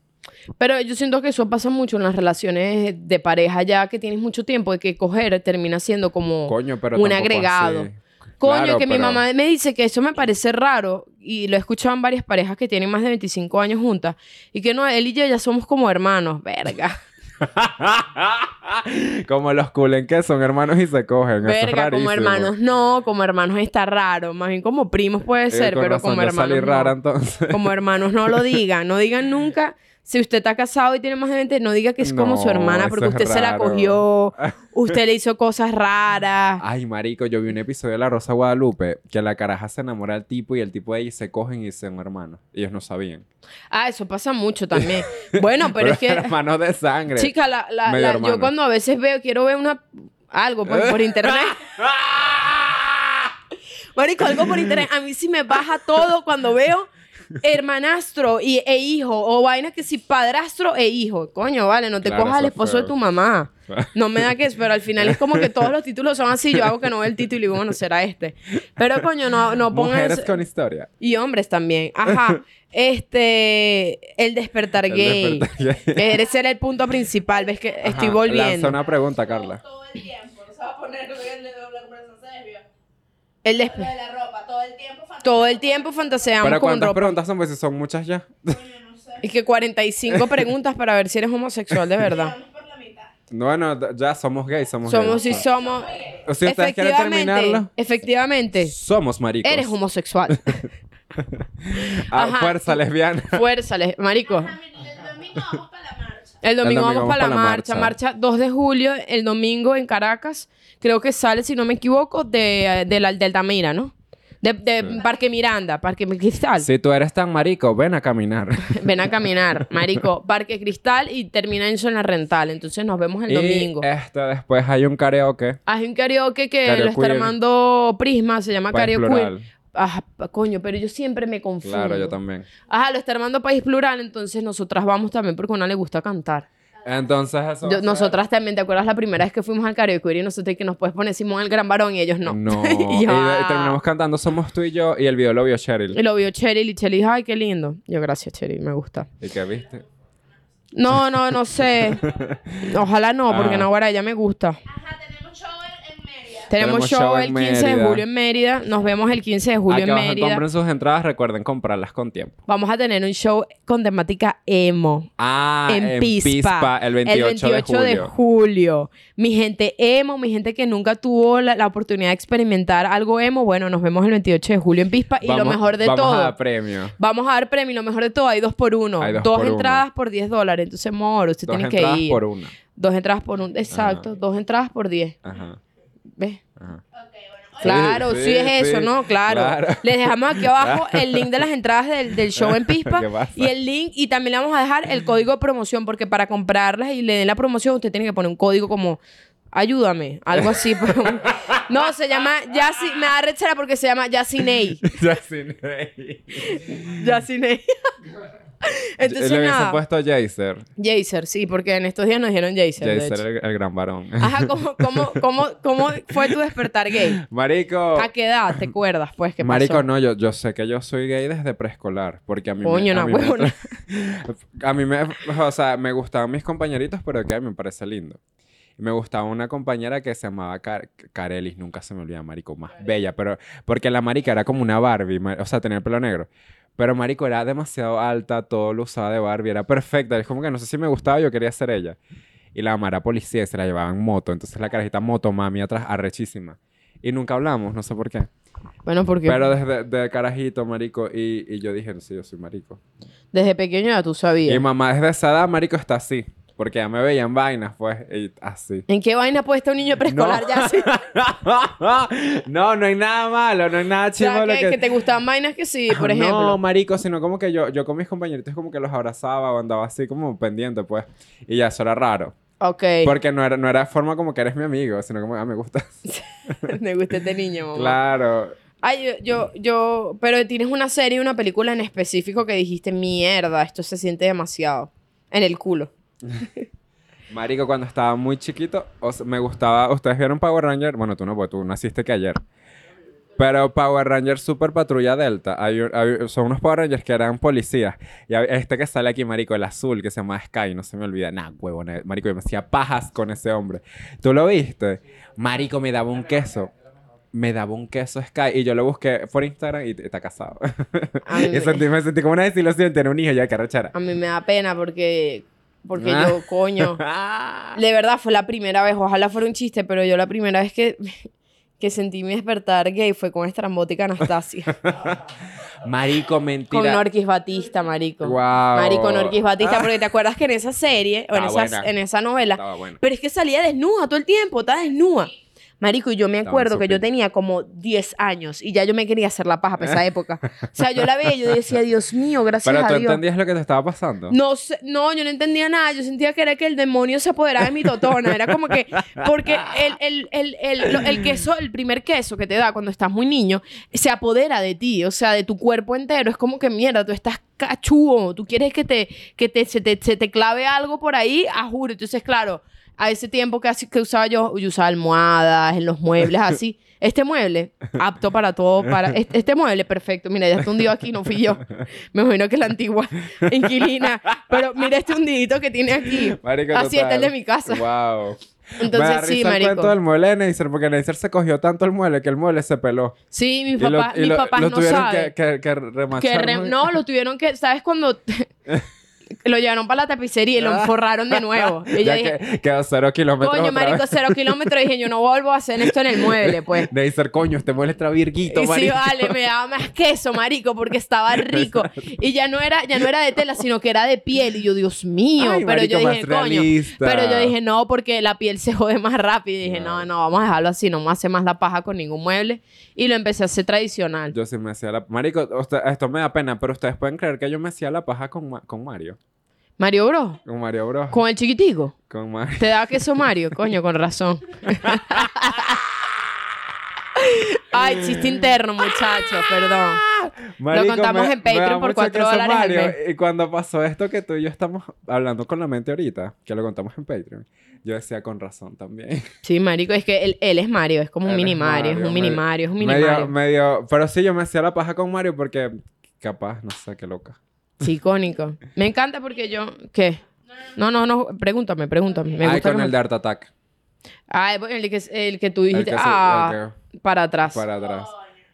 Pero yo siento que eso pasa mucho en las relaciones de pareja ya que tienes mucho tiempo de que coger termina siendo como Coño, pero un agregado. así. Coño, Claro, que mi mamá me dice que eso me parece raro y lo he escuchado en varias parejas que tienen más de 25 años juntas y que no, él y yo ya somos como hermanos, verga. Como los culen que son hermanos y se cogen. eso es Verga, como hermanos no, como hermanos está raro, más bien como primos puede Eh, ser, pero razón, como hermanos salí no. rara entonces. Como hermanos no lo digan, no digan nunca. Si usted está casado y tiene más de 20, no diga que es como su hermana porque usted se la cogió, usted le hizo cosas raras. Ay, marico, yo vi un episodio de La Rosa Guadalupe que la caraja se enamora del tipo y el tipo de ahí se cogen y son hermanos. Ellos no sabían. Ah, eso pasa mucho también. Bueno, pero es que hermanos de sangre. Chica, la, la- la- yo cuando a veces veo, quiero ver una algo pues, por internet. Marico, algo por internet. A mí sí me baja todo cuando veo hermanastro y, e hijo. O vaina que si padrastro e hijo. Coño, vale, no te Claro, cojas al esposo de tu mamá. No me da que es, pero al final es como que todos los títulos son así. Yo hago que no vea el título y digo, bueno, será este. Pero coño, no, no pongas... Mujeres con historia. Y hombres también. Ajá. Este... El despertar El gay. despertar gay. Ese era el punto principal. Ves que estoy volviendo. Lanza una pregunta, Carla. Todo el tiempo. No se va a poner el de doble conversación serio. El despe- de la ropa, todo el tiempo fantasía. Todo el tiempo fantaseamos ¿Pero con cuántas ropa. preguntas son? Pues si son muchas ya. Y que 45 preguntas para ver si eres homosexual de verdad. Bueno, ya somos gays, somos Somos gays. y somos. O si ustedes quieren terminarlo, efectivamente, somos maricos. eres homosexual. Ah, Ajá. fuerza lesbiana. Fuerza, les- marico. El domingo vamos para la marcha. El domingo, vamos para la, marcha. marcha. marcha. 2 de julio, el domingo en Caracas. Creo que sale, si no me equivoco, de, de la, de Altamira, ¿no? De, de Parque Miranda, Parque Cristal. Si tú eres tan marico, ven a caminar. Ven a caminar, marico. Parque Cristal y termina eso en la rental. Entonces nos vemos el domingo. Y este, después hay un karaoke. Hay un karaoke que lo está queer. armando Prisma, se llama Karaoke plural. Ajá, pa- coño, pero yo siempre me confundo. Claro, yo también. Ajá, lo está armando País Plural, entonces nosotras vamos también porque a una le gusta cantar. Entonces eso... Yo- nosotras también, ¿te acuerdas la primera vez que fuimos al karaoke y nosotros que nos puedes poner Simón el gran varón y ellos no? No. y, y, yo, ah. terminamos cantando Somos tú y yo y el video lo vio Cheryl. Y lo vio Cheryl y Cheryl dijo, ay, qué lindo. Yo, gracias, Cheryl, me gusta. ¿Y qué viste? No, no, no sé. Ojalá no, porque Ah. no, ahora ella me gusta. Ajá, tenemos show en, en Mérida. Tenemos, show, el en 15 de julio en Mérida. Nos vemos el 15 de julio en Mérida. compren sus entradas, recuerden comprarlas con tiempo. Vamos a tener un show con temática emo. Ah, en, Pispa, Pispa, el 28, de julio. julio. Mi gente emo, mi gente que nunca tuvo la, la oportunidad de experimentar algo emo, bueno, nos vemos el 28 de julio en Pispa. Y lo Vamos- mejor de vamos todo, a dar premio. vamos a dar premio. y Lo mejor de todo, hay dos por uno. Hay dos dos por uno. entradas por 10 dólares. Entonces, amor, usted Dos tiene que entradas ir. por una. Dos entradas por un. Exacto, dos entradas por 10. Ajá, ¿Ves? ajá. Claro, sí, sí, es eso, sí, ¿no? Claro. claro. Les dejamos aquí abajo el link de las entradas del, del show en Pispa. ¿Qué pasa? y el link, y también le vamos a dejar el código de promoción, porque para comprarlas y le den la promoción, usted tiene que poner un código como ayúdame, algo así. no, se llama Yassi, me da rechera porque se llama Yasinei. Ya sin rey. Yasinei. Entonces, Le hubiesen puesto Jaser. Jaser, sí, porque en estos días nos dijeron Jaser. Jaser, el, el gran varón. Ajá, ¿cómo, cómo, cómo, ¿cómo fue tu despertar gay? Marico. ¿A qué edad te acuerdas, pues? ¿Qué Marico, pasó? no, yo, yo sé que yo soy gay desde preescolar, porque a mí Coño, me... a una mí me- huevona. a mí me... O sea, me gustaban mis compañeritos, pero que a mí me parece lindo. Me gustaba una compañera que se llamaba Car- Carelis, nunca se me olvida, marico, más bella, pero... Porque la marica era como una Barbie, o sea, tenía el pelo negro. Pero marico era demasiado alta, todo lo usaba de Barbie, era perfecta. Es como que no sé si me gustaba, yo quería ser ella. Y la mamá era policía y se la llevaba en moto. Entonces la carajita moto mami atrás, arrechísima. Y nunca hablamos, no sé por qué. Bueno, porque Pero desde de carajito, marico, y, y yo dije, sí, yo soy marico. desde pequeño ya tú Y sabías. mamá desde esa edad, marico, está así. Porque ya me veían vainas, pues, y así. ¿En qué vaina puede estar un niño preescolar No. ya así? no, no hay nada malo, no hay nada O chivo sea, que, que... que te gustaban vainas que sí, por ejemplo. No, marico, sino como que yo, yo con mis compañeritos como que los abrazaba o andaba así como pendiente, pues. Y ya, eso era raro. Ok. Porque no era, no era forma como que eres mi amigo, sino como, ah, me gusta. Me gusta este niño, mamá. claro. Ay, yo, yo, yo... Pero tienes una serie, una película en específico que dijiste, mierda, esto se siente demasiado. En el culo. Marico, cuando estaba muy chiquito, o sea, me gustaba. ¿Ustedes vieron Power Ranger? Bueno, tú no, porque tú naciste que ayer. Pero Power Ranger Super Patrulla Delta. hay un- hay- son unos Power Rangers que eran policías. Y hay- este que sale aquí, Marico, el azul, que se llama Sky, no se me olvida. Nah, huevo, Marico, yo me hacía pajas con ese hombre. ¿Tú lo viste? Marico, me daba un queso. Me daba un queso Sky. Y yo lo busqué por Instagram y está casado. Y me- sentí, me sentí como una desilusión tener un hijo ya que arrechara. A mí me da pena porque... Porque Ah. yo, coño... De verdad, fue la primera vez. Ojalá fuera un chiste, pero yo la primera vez que... Que sentí mi despertar gay fue con estrambótica Anastasia. Marico, Con mentira. Norquis Batista, marico. Marico Norquis Batista, Ah. porque te acuerdas que en esa serie, o en, Estaba esa, buena. en esa novela, pero es que salía desnuda todo el tiempo, estaba desnuda. Marico, y yo me acuerdo que yo tenía como 10 años y ya yo me quería hacer la paja para esa época. O sea, yo la veía y yo decía, Dios mío, gracias Pero tú a Dios. entendías lo que te estaba pasando. No, sé- no, yo no entendía nada. Yo sentía que era que el demonio se apoderaba de mi totona. Era como que, porque el, el, el, el, queso, el primer queso que te da cuando estás muy niño, se apodera de ti, o sea, de tu cuerpo entero. Es como que mierda, tú estás cachudo, tú quieres que te, que te, se, te, se te clave algo por ahí, a juro. Entonces, claro, a ese tiempo que, así- que usaba yo, yo usaba almohadas en los muebles, así. Este mueble, apto para todo, para... Este, este mueble, perfecto. Mira, ya está hundido aquí, no fui yo. Me imagino que la antigua inquilina. Pero mira este hundidito que tiene aquí. Marico, Así está total. el de mi casa. Wow. Entonces, Me sí, risa el marico. cuento del mueble de Neisser, porque Neisser se cogió tanto el mueble que el mueble se peló. Sí, mis papás, mis lo- papás lo no tuvieron saben. que, que, que remachar. Que re- no, lo tuvieron que... ¿Sabes cuando... lo llevaron para la tapicería y lo forraron de nuevo. Y yo ya dije, que quedó cero kilómetros coño, otra marico, vez. cero kilómetros. Y dije, yo no vuelvo a hacer esto en el mueble, pues. Neisser, coño, este mueble está virguito, Y sí, marico. vale, me daba más queso, marico, porque estaba rico. Y ya no era, ya no era de tela, sino que era de piel. Y yo, Dios mío. Ay, pero yo dije, coño. realista. Pero yo dije, no, porque la piel se jode más rápido. Y dije, no, no, vamos a dejarlo así, no me hace más la paja con ningún mueble. Y lo empecé a hacer tradicional. Yo sí me hacía la... Marico, usted- esto me da pena, pero ustedes pueden creer que yo me hacía la paja con, con Mario. Mario Bros. Con Mario Bros. Con el chiquitico. Con Mario. Te da queso Mario, coño, con razón. Ay, chiste interno, muchachos, perdón. Marico, contamos en Patreon por mucha cuatro risa, dólares al Mario. mes. Y cuando pasó esto que tú y yo estamos hablando con la mente ahorita, que lo contamos en Patreon, yo decía con razón también. Sí, marico, es que él, él es Mario, es como un Él mini Mario, es un mini Mario, es un mini medio, Mario. medio, pero sí, yo me hacía la paja con Mario porque capaz, no sé, qué loca. Sí, icónico. Me encanta porque yo, ¿qué? No, no, no, pregúntame, pregúntame. Me Ay, gusta con que el me- de Art Attack. Ah, bueno, el que, el que tú El dijiste, que se- ah, el para atrás. para atrás.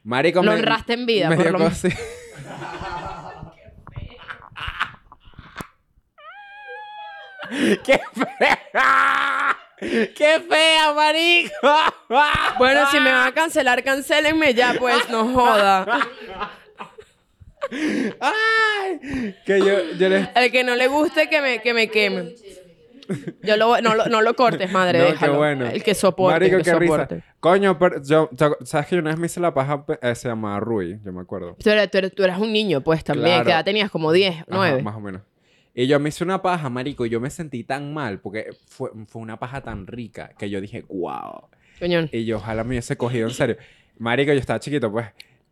Marico, Lo honraste en vida, me por lo menos. ¡Qué fea! ¡Qué fea, marico! Bueno, si me van a cancelar, cancelenme ya, pues, no joda. ¡Ay! Que yo, yo les... El que no le guste, que me, que me queme. Yo lo, no, lo, no lo cortes, madre, No, qué déjalo. bueno. El que soporte, Marico, el que qué risa. soporte. Coño, pero yo... ¿Sabes que yo una vez me hice la paja? eh, se llamaba Rui, yo me acuerdo. Tú eras, tú, eras, tú eras un niño, pues, también. Claro. Que edad tenías como 10, Ajá, 9. más o menos. Y yo me hice una paja, marico, y yo me sentí tan mal porque fue, fue una paja tan rica que yo dije, wow. Coño. Y yo ojalá me hubiese cogido en serio. Marico, yo estaba chiquito, pues.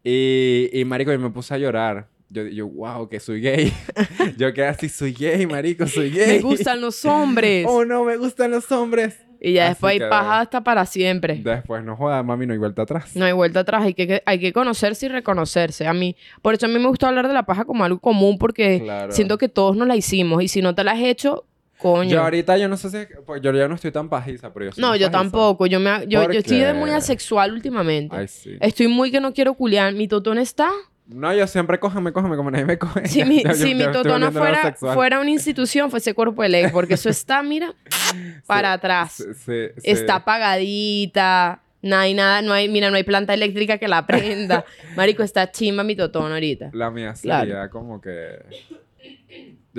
Y, y marico, yo me puse a llorar. Yo, yo, wow, que soy gay. yo quedé así, soy gay, marico, soy gay. Me gustan los hombres. Oh, no, me gustan los hombres. y ya Así después hay paja hasta para siempre. Después, no jodas, mami, no hay vuelta atrás. No hay vuelta atrás, hay que, hay que conocerse y reconocerse. A mí, por eso a mí me gusta hablar de la paja como algo común, porque Claro. siento que todos nos la hicimos. Y si no te la has hecho, coño. Yo ahorita, yo no sé si... pues, yo ya no estoy tan pajiza, pero yo soy no, yo pajiza. tampoco. Yo, me, yo, ¿Por yo estoy de muy asexual últimamente. Ay, sí. Estoy muy que no quiero culiar. Mi totón está. No, yo siempre cójame, cójame, como nadie me coge. Si mi, Yo- si mi yo totona fuera, fuera una institución, fuese cuerpo de ley. Porque eso está, mira, para atrás. Sí. Está apagadita. No hay nada, no hay, mira, no hay planta eléctrica que la prenda. Marico, está chimba mi totón ahorita. La mía Claro. sería como que...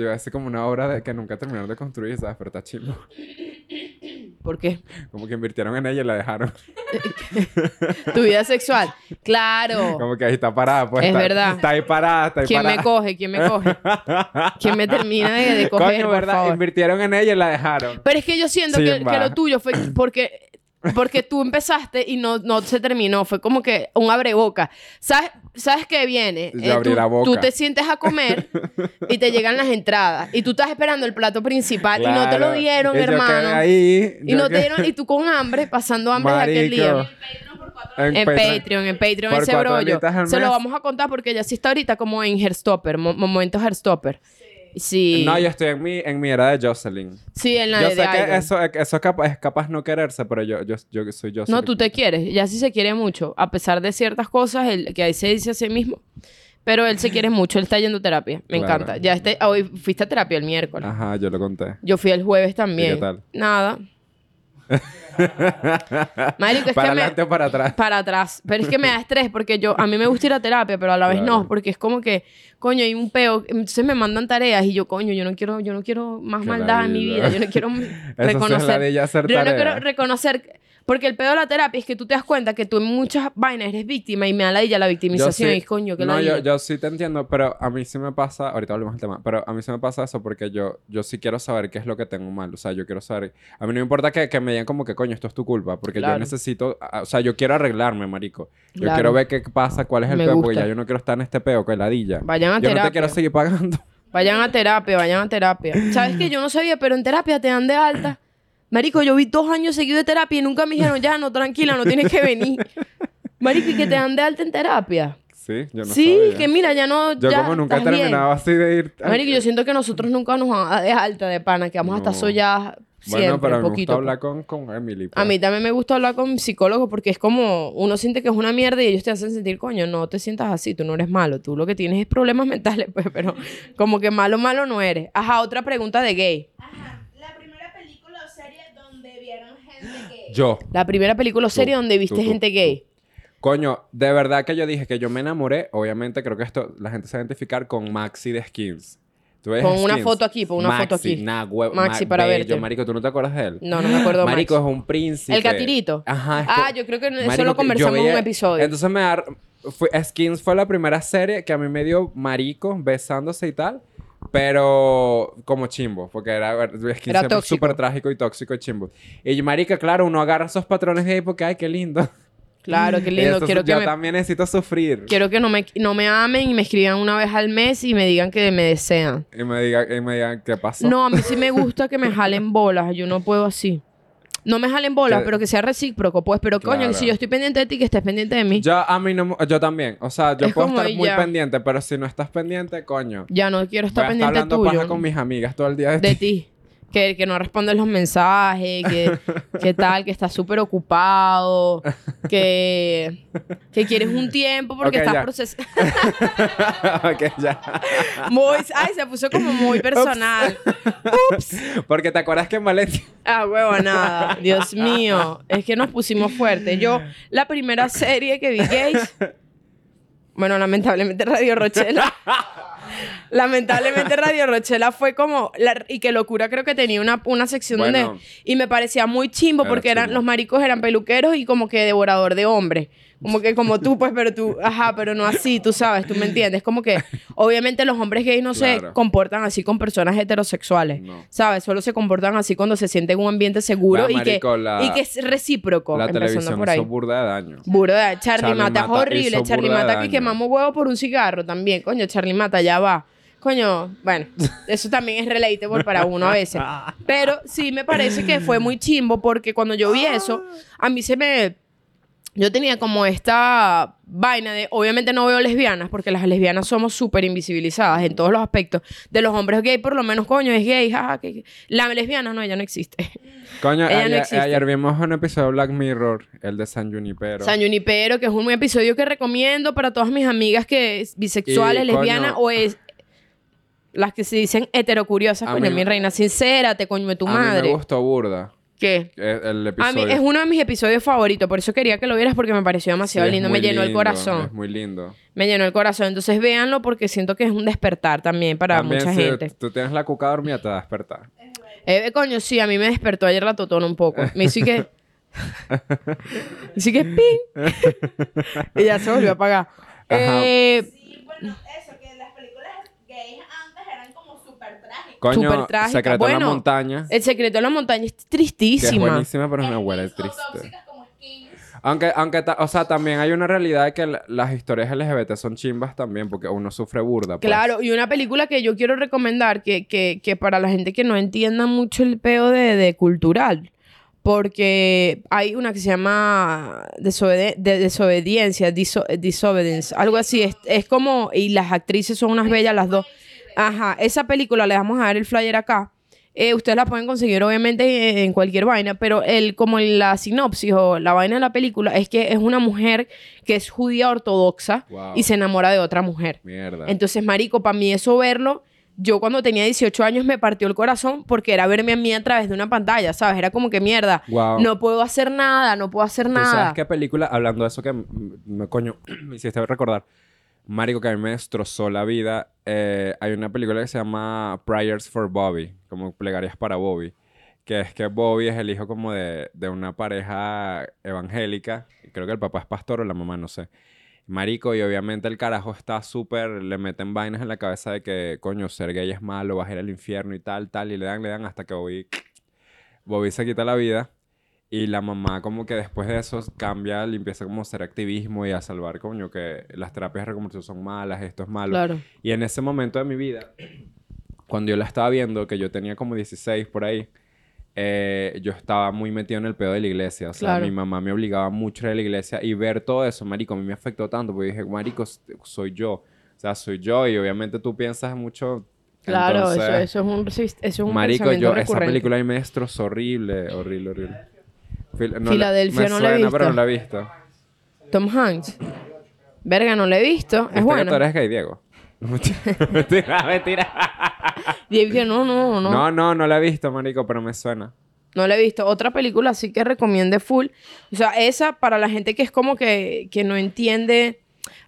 A decir como una obra de que nunca terminaron de construir, ¿sabes? Pero está chido. ¿Por qué? Como que invirtieron en ella y la dejaron. Tu vida sexual. Claro. Como que ahí está parada, pues. Es está, verdad. Está ahí parada, está ahí ¿Quién me coge? ¿Quién me coge? ¿Quién me termina de, de coger, Coño, por ¿verdad? favor? Invirtieron en ella y la dejaron. Pero es que yo siento Sí, que, que lo tuyo fue porque... Porque tú empezaste y no, no se terminó. Fue como que un abreboca. ¿Sabes, ¿Sabes qué viene? Abrí tú, la boca. tú te sientes a comer y te llegan las entradas. Y tú estás esperando el plato principal y no te lo dieron, Y hermano. ahí. Y no te dieron... Y tú con hambre, pasando hambre de aquel día. En En Patreon. Patreon, en Patreon ese brollo. Se lo vamos a contar porque ella sí está ahorita como en Herstopper, mo- momentos Herstopper. Sí. No, yo estoy en mi, en mi era de Jocelyn. Sí, en la Yo de sé que eso, eso es, capaz, es capaz no quererse, pero yo, yo, yo soy Jocelyn. No, tú te quieres. Ya sí se quiere mucho. A pesar de ciertas cosas, él, que ahí se dice a sí mismo. Pero él se quiere mucho. Él está yendo a terapia. Me Claro. encanta. Ya este, hoy fuiste a terapia el miércoles. Ajá, yo lo conté. Yo fui el jueves también. ¿Y qué tal? Nada. Marico, es para que me... adelante o para atrás. para atrás. Pero es que me da estrés porque yo, a mí me gusta ir a terapia, pero a la vez Claro. no, porque es como que, coño, hay un peo, entonces me mandan tareas y yo, coño, yo no quiero, yo no quiero más maldad en mi vida, yo no quiero sí es reconocer. ladilla hacer yo no quiero reconocer, porque el pedo de la terapia es que tú te das cuenta que tú en muchas vainas eres víctima y me da ladilla la victimización Yo sí- y coño, que no, yo, ladilla. yo sí te entiendo, pero a mí sí me pasa, ahorita hablemos del tema, pero a mí sí me pasa eso porque yo, yo sí quiero saber qué es lo que tengo mal, o sea, yo quiero saber, a mí no me importa que, que me como que coño, esto es tu culpa, porque Claro. yo necesito, o sea, yo quiero arreglarme, marico, yo Claro. quiero ver qué pasa, cuál es el peo, porque ya yo no quiero estar en este peo, que ladilla. Vayan a yo no terapia. te quiero seguir pagando. Vayan a terapia, vayan a terapia. ¿Sabes que Yo no sabía, pero en terapia te dan de alta. Marico, yo vi dos años seguidos de terapia y nunca me dijeron, ya, no, tranquila, no tienes que venir. Marico, y que te dan de alta en terapia. Sí, yo no sí, sabía. que mira, ya no. Yo ya como nunca he estás bien. terminado así de ir... Marico, yo siento que nosotros nunca nos a dar de alta de pana, que vamos a estar No. Siempre, Bueno, pero a me poquito. gusta hablar con, con Emily. A pues. mí también me gusta hablar con psicólogos porque es como uno siente que es una mierda y ellos te hacen sentir, coño, no te sientas así, tú no eres malo, tú lo que tienes es problemas mentales, pues, pero como que malo, malo no eres. Ajá, otra pregunta de gay. Ajá. La primera película o serie donde vieron gente que. Yo. La primera película o serie Tú, donde viste tú, tú, gente gay. Coño, de verdad que yo dije que yo me enamoré. Obviamente creo que esto la gente se va a identificar con Maxi de Skins. ¿Tú ves Pon una Skins? foto aquí, pon una Maxi, foto aquí. Nah, hue- Maxi, ma- para bello, verte. Marico, ¿tú no te acuerdas de él? No, no me acuerdo más. Marico es un príncipe. ¿El catirito? Ajá. es Ah, co- yo creo que eso Marico, lo conversamos yo en un veía- episodio. Entonces me da... fue- Skins fue la primera serie que a mí me dio marico besándose y tal. Pero como chimbo, porque era, Skins Era siempre tóxico. súper trágico y tóxico y chimbo. Y marica, claro, uno agarra esos patrones gay porque, ay, qué lindo. Claro, qué lindo. Eso- quiero que yo me también necesito sufrir. Quiero que no me, no me amen y me escriban una vez al mes y me digan que me desean. Y me digan, y me digan ¿qué pasó? No, a mí sí me gusta que me jalen bolas. Yo no puedo así. No me jalen bolas, Que- pero que sea recíproco. Pues, pero coño, Claro. que si yo estoy pendiente de ti, que estés pendiente de mí. Yo a mí no, yo también. O sea, yo Es puedo estar muy ya. pendiente, pero si no estás pendiente, coño. Ya no quiero Voy estar a estar pendiente hablando tuyo. paja con mis amigas todo el día de, De ti. Que, que no respondes los mensajes, que, que tal, que estás súper ocupado, que, que quieres un tiempo porque Ok, estás procesando. Ok, ya. Muy, ay, se puso como muy personal. Porque te acuerdas que en Valencia. Ah, huevo, nada. Dios mío. Es que nos pusimos fuertes. Yo, la primera serie que vi gays. Bueno, lamentablemente Radio Rochela. Lamentablemente Radio Rochela fue como. la- y qué locura, creo que tenía una, una sección Bueno. donde. Y me parecía muy chimbo Era porque eran, chimbo. los maricos eran peluqueros y como que devorador de hombres. Como que como tú, pues, pero tú, ajá, pero no así, tú sabes, tú me entiendes. Como que, obviamente, los hombres gays no se Claro. comportan así con personas heterosexuales. No. ¿Sabes? Solo se comportan así cuando se sienten en un ambiente seguro Va, y, marico, que, la- y que es recíproco. La televisión por ahí. hizo burda de daño. Burda. Charlie, Charlie Mata es horrible. Charlie de Mata que quemamos huevo por un cigarro también. Coño, Charlie Mata, ya va. Coño, bueno, eso también es relatable para uno a veces. Pero sí me parece que fue muy chimbo porque cuando yo vi eso, a mí se me... Yo tenía como esta vaina de, obviamente no veo lesbianas, porque las lesbianas somos súper invisibilizadas en todos los aspectos. De los hombres gay, por lo menos, coño, es gay, jaja, que... La lesbiana, no, ella no existe. Coño, Ella no ayer, existe. ayer vimos un episodio de Black Mirror, el de San Junipero. San Junipero, que es un episodio que recomiendo para todas mis amigas que es bisexuales, Y, lesbianas coño, o es las que se dicen heterocuriosas, coño, mí- mi reina, sincérate, coño, de tu a mí madre. me gustó burda. ¿Qué? eh, El A episodio. mí es uno de mis episodios favoritos, por eso quería que lo vieras porque me pareció demasiado Sí, lindo, me llenó el lindo, corazón. Es muy lindo. Me llenó el corazón, entonces véanlo porque siento que es un despertar también para También mucha si gente. tú tienes la cuca dormida, te va a despertar. Eh, coño, sí, a mí me despertó ayer la totona un poco. Me hizo que. Así que ¡ping! y ya se volvió a apagar. Ajá. Eh, Sí, bueno, eso, que las películas gays antes eran como súper trágicas. Coño, Súper trágica. Secreto en la Bueno, montaña. el secreto de la montaña es Que es tristísima. buenísima, pero es una huele triste. tóxicas como skins. Aunque, aunque ta- o sea, también hay una realidad de que la- las historias LGBT son chimbas también, porque uno sufre burda. pues. Claro, y una película que yo quiero recomendar, que, que, que para la gente que no entienda mucho el peo de, de cultural, porque hay una que se llama desobede- de desobediencia, diso- disobedience, algo así, es, es como, y las actrices son unas bellas las dos. Ajá, esa película, le vamos a dar el flyer acá. Eh, ustedes la pueden conseguir obviamente en cualquier vaina, pero el, como la sinopsis o la vaina de la película es que es una mujer que es judía ortodoxa Wow. y se enamora de otra mujer. Mierda. Entonces, marico, para mí eso verlo, yo cuando tenía 18 años me partió el corazón porque era verme a mí a través de una pantalla, ¿sabes? Era como que mierda, Wow. no puedo hacer nada, no puedo hacer ¿Tú nada. sabes qué película, hablando de eso que me coño, me hiciste recordar? Marico, que a mí me destrozó la vida. eh, hay una película que se llama Prayers for Bobby, como plegarias para Bobby. Que es que Bobby es el hijo como de, de una pareja evangélica. Creo que el papá es pastor o la mamá, no sé. Marico, y obviamente el carajo está súper, le meten vainas en la cabeza de que, coño, ser gay es malo, vas a ir al infierno y tal, tal, y le dan, le dan hasta que Bobby, Bobby se quita la vida. Y la mamá como que después de eso cambia y empieza como a hacer activismo y a salvar, coño, que las terapias de reconversión son malas, esto es malo. Claro. Y en ese momento de mi vida, cuando yo la estaba viendo, que yo tenía como 16 por ahí, eh, yo estaba muy metido en el pedo de la iglesia. O sea, Claro. mi mamá me obligaba mucho a ir a la iglesia y ver todo eso, marico, a mí me afectó tanto porque dije, marico, soy yo. O sea, soy yo y obviamente tú piensas mucho... Claro, eso, entonces- eso es un, eso es un Marico, yo, esa película a mí me destrozó horrible, horrible, horrible. Fil- no la- Filadelfia me no la he suena, pero visto. no la he visto. Tom Hanks. Verga, no lo he visto. ¿Viste Es que bueno. tú eres gay, Diego? mentira, mentira. Dije, no, no, no, No, no, no la he visto, marico, pero me suena. No la he visto. Otra película sí que recomiende full. O sea, esa para la gente que es como que, que no entiende.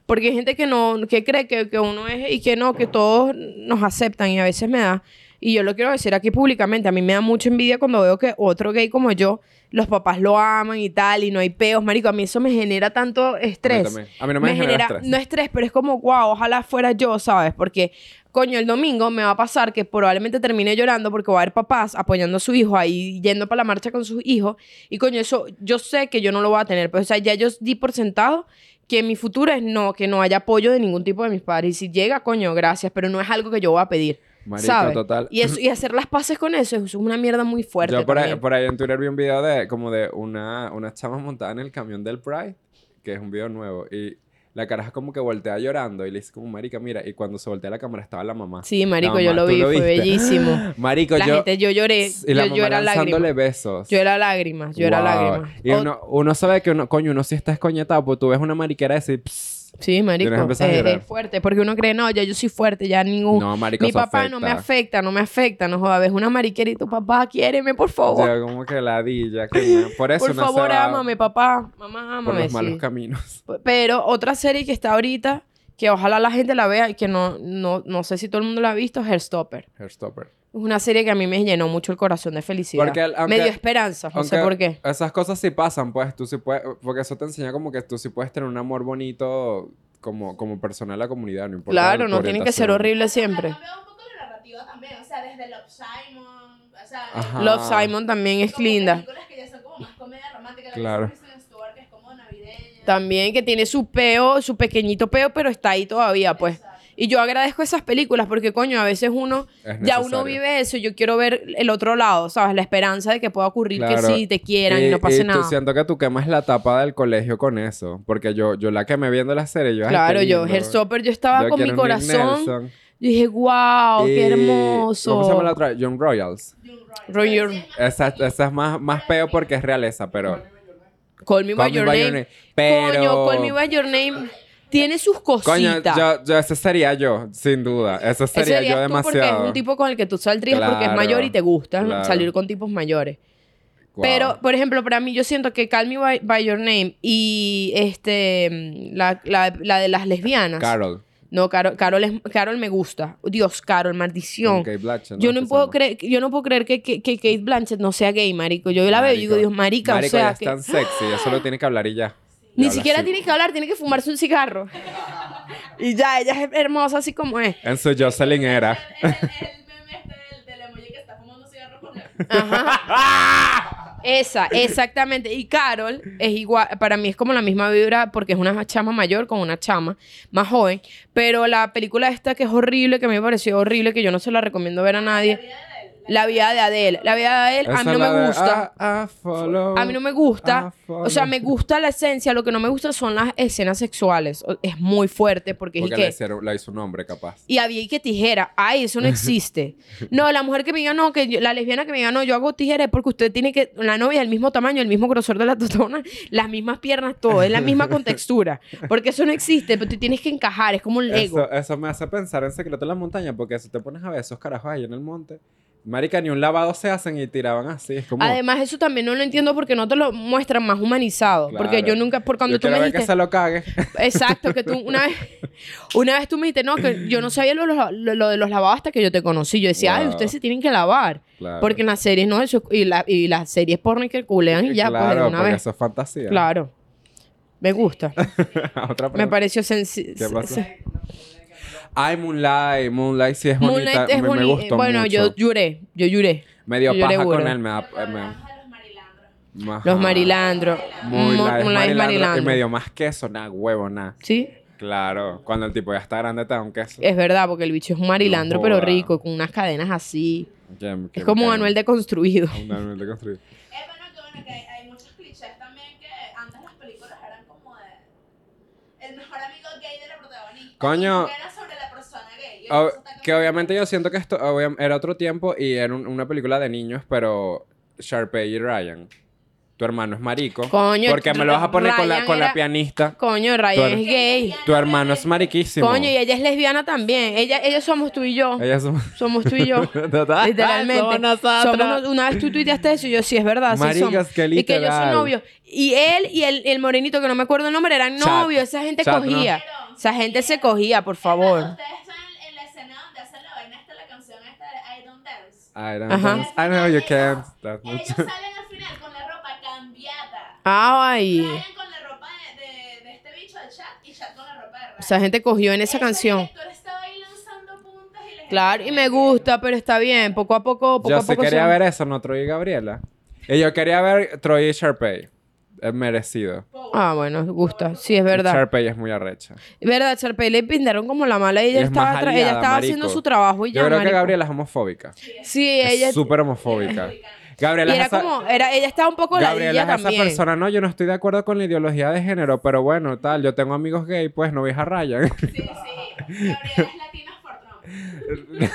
Porque hay gente que no, que cree que, que uno es y que no, que todos nos aceptan y a veces me da. Y yo lo quiero decir aquí públicamente. A mí me da mucha envidia cuando veo que otro gay como yo, los papás lo aman y tal, y no hay peos, marico. A mí eso me genera tanto estrés. A mí no me genera estrés. No estrés, pero es como, wow, ojalá fuera yo, ¿sabes? Porque, coño, el domingo me va a pasar que probablemente termine llorando porque va a haber papás apoyando a su hijo ahí, yendo para la marcha con sus hijos. Y, coño, eso yo sé que yo no lo voy a tener. Pero, o sea, ya yo di por sentado que mi futuro es no, que no haya apoyo de ningún tipo de mis padres. Y si llega, coño, gracias, pero no es algo que yo voy a pedir. Marico, ¿sabes? total. Y, eso, y hacer las paces con eso es una mierda muy fuerte. Yo por ahí, también. por ahí en Twitter vi un video de como de una, una chama montada en el camión del Pride, que es un video nuevo, y la caraja como que voltea llorando y le dice como, marica, mira, y cuando se voltea la cámara estaba la mamá. Sí, marico, yo lo ¿tú vi, fue bellísimo. Marico, La yo... gente, yo lloré, y la yo, mamá yo era lanzándole lágrimas. besos. Yo era lágrimas, yo era lágrimas. Y O- uno, uno sabe que uno, coño, uno sí está escoñetado, pues tú ves una mariquera y "Psst". Sí, marico, a es, es fuerte, porque uno cree, no, ya yo soy fuerte, ya ningún... No, marico, Mi papá no me afecta. afecta, no me afecta, no jodas, ves una mariquera y tu papá, quiéreme, por favor. Ya, como que ladilla, que Por eso por no se favor, va ámame, papá. Mamá, por ámame, los malos sí. caminos. Pero otra serie que está ahorita, que ojalá la gente la vea y que no, no, no sé si todo el mundo la ha visto, es Hairstopper. Hairstopper. Es una serie que a mí me llenó mucho el corazón de felicidad. Porque el- aunque- me dio esperanza, no sé por qué. Esas cosas sí pasan, pues tú sí puedes, porque eso te enseña como que tú sí puedes tener un amor bonito como, como persona de la comunidad, no importa. Claro, no tiene que ser horrible siempre. cambiado un poco la narrativa también, o sea, desde Love Simon, o sea, Ajá. Love Simon también es como linda. películas que ya son como más comedia romántica, la que Claro. hizo Kristen Stewart, que es como navideña. También que tiene su peo, su pequeñito peo, pero está ahí todavía, pues. Y yo agradezco esas películas porque, coño, a veces uno, ya uno vive eso, yo quiero ver el otro lado, ¿sabes? La esperanza de que pueda ocurrir Claro. que sí, te quieran y, no pase tú nada. siento que tú quemas la tapa del colegio con eso, porque yo, yo la quemé viendo la serie, yo, Claro, yo. Hairstopper, yo estaba Yo con mi corazón. Yo dije, wow, qué Y- hermoso. ¿Cómo se llama la otra? Young Royals. Roger, Esa, esa es más, más peo porque es realeza, pero... Call Me By Call Me Your By Name. Your Name. Pero- Coño, Call Me By Your Name tiene sus Coño, cositas. yo, yo, ese sería yo, sin duda. Ese Ese sería serías yo tú porque demasiado. es un tipo con el que tú saldrías porque es mayor y te gusta claro. salir con tipos mayores. Wow. Pero, por ejemplo, para mí yo siento que Call Me By, By Your Name y este la, la- la de las lesbianas. Carol. No, Carol, Carol, es- Carol me gusta. Dios, Carol, maldición. Kate Blanchett, ¿no? Yo no puedo creer, yo no puedo creer que, que, que Kate Blanchett no sea gay, marico. Yo la veo y digo. Dios, marica, Marico, o sea, es que- tan sexy, eso lo tiene que hablar y ya. Ni siquiera así. tiene que hablar, tiene que fumarse un cigarro. y ya, ella es hermosa así como es. En su Jocelyn era. El, el, el meme este del, del emoji que está fumando cigarro con él. Ajá. Esa, exactamente. Y Carol es igual, para mí es como la misma vibra porque es una chama mayor con una chama más joven. Pero la película esta que es horrible, que a mí me pareció horrible, que yo no se la recomiendo ver a nadie. La vida de Adele. La vida de Adele a mí no es me gusta. "Ah, I follow, A mí no me gusta. Follow". O sea, me gusta la esencia. Lo que no me gusta son las escenas sexuales. Es muy fuerte porque, es Porque que... la, la hizo un hombre, capaz. Y había y que tijera. Ay, eso no existe. No, la mujer que me diga no, que yo- la lesbiana que me diga no, yo hago tijera es porque usted tiene que. La novia es el mismo tamaño, el mismo grosor de la totona, las mismas piernas, todo, es la misma contextura. Porque eso no existe, pero tú tienes que encajar, es como un Lego. Eso, eso me hace pensar en Secreto de la Montaña, porque si te pones a ver esos carajos ahí en el monte, marica, ni un lavado se hacen y tiraban así. Es como... Además, eso también no lo entiendo porque no te lo muestran más humanizado. Porque yo nunca, por cuando Yo tú me dijiste. que se lo cague. Exacto, que tú una vez, una vez tú me dijiste, no, que yo no sabía lo, lo- lo de los lavados hasta que yo te conocí. Yo decía, ay, ustedes se tienen que lavar. Claro. Porque en las series no, eso, y, la, y las series porno que culean y ya, claro, pues de una vez. eso es fantasía. Claro. Me gusta. Otra Me pareció sencillo. ¿Qué pasó? Ay, Moonlight. Moonlight sí es bonita. Moonlight es me, me gustó Bueno, mucho. yo lloré. Yo lloré. Me dio yo paja con él. Me da... eh, me- A los marilandros. Ajá. Los marilandros. Moonlight, Mo- es Moonlight es marilandro, Y me dio más queso, nada, huevo, nada. Sí, Claro. Cuando el tipo ya está grande, te da un queso. es verdad, porque el bicho es un marilandro, No pero joda. rico, con unas cadenas así. Que- Es como que- un Anuel deconstruido. Un Anuel deconstruido. Eh, bueno, que bueno, que hay, hay muchos clichés también que antes las películas eran como de el mejor amigo gay de la protagonista. Coño. Y que era sobre la persona gay. Y Ob- está que obviamente yo siento que esto era otro tiempo y era un- una película de niños, pero Sharpay y Ryan. Tu hermano es marico. Coño, Porque me lo vas a poner con la, con la pianista. Coño, Ryan es gay. Tu hermano es mariquísimo. Coño, y ella es lesbiana también. Ella, ellos somos tú y yo. Ella es un- Somos tú y yo. Total. Literalmente. Somos. Somos una vez tú tuiteaste eso y yo, sí, es verdad. sí Maricas, somos. qué Y que ellos son novios. Y él y el, el morenito, que no me acuerdo el nombre, eran novios. Esa gente Chat, ¿no? cogía. Esa gente se cogía, por favor. Ustedes están en, en la escena donde hacen la vaina esta, la canción esta de I Don't Dance. I don't Ajá. I know you can't. That's Ellos not- salen al final con la ropa cambiada. Ay. Ryan con la ropa de, este bicho de chat y chat con la ropa de Ryan. O sea, gente cogió en esa Eso, canción. El director estaba ahí lanzando puntas y la gente- Claro, y me gusta, pero está bien. Poco a poco, poco Yo a sí poco. quería se- ver eso, no Troy y Gabriela. Y yo quería ver Troy y Sharpay. Es merecido. Ah, bueno, gusta. Sí, es verdad. Sharpay es muy arrecha. Es verdad, Charpey le pintaron como la mala y ella Y es estaba, tra- ella aliada, estaba marico. haciendo su trabajo y ya. Yo creo que. Gabriela es homofóbica. Sí, ella. Es súper homofóbica. Y Gabriela era es esa- como, era, ella estaba un poco Gabriela es esa persona, no, yo no estoy de acuerdo con la ideología de género, pero bueno, tal, yo tengo amigos gay, pues no a Ryan. Sí, sí. Gabriela es latina for Trump.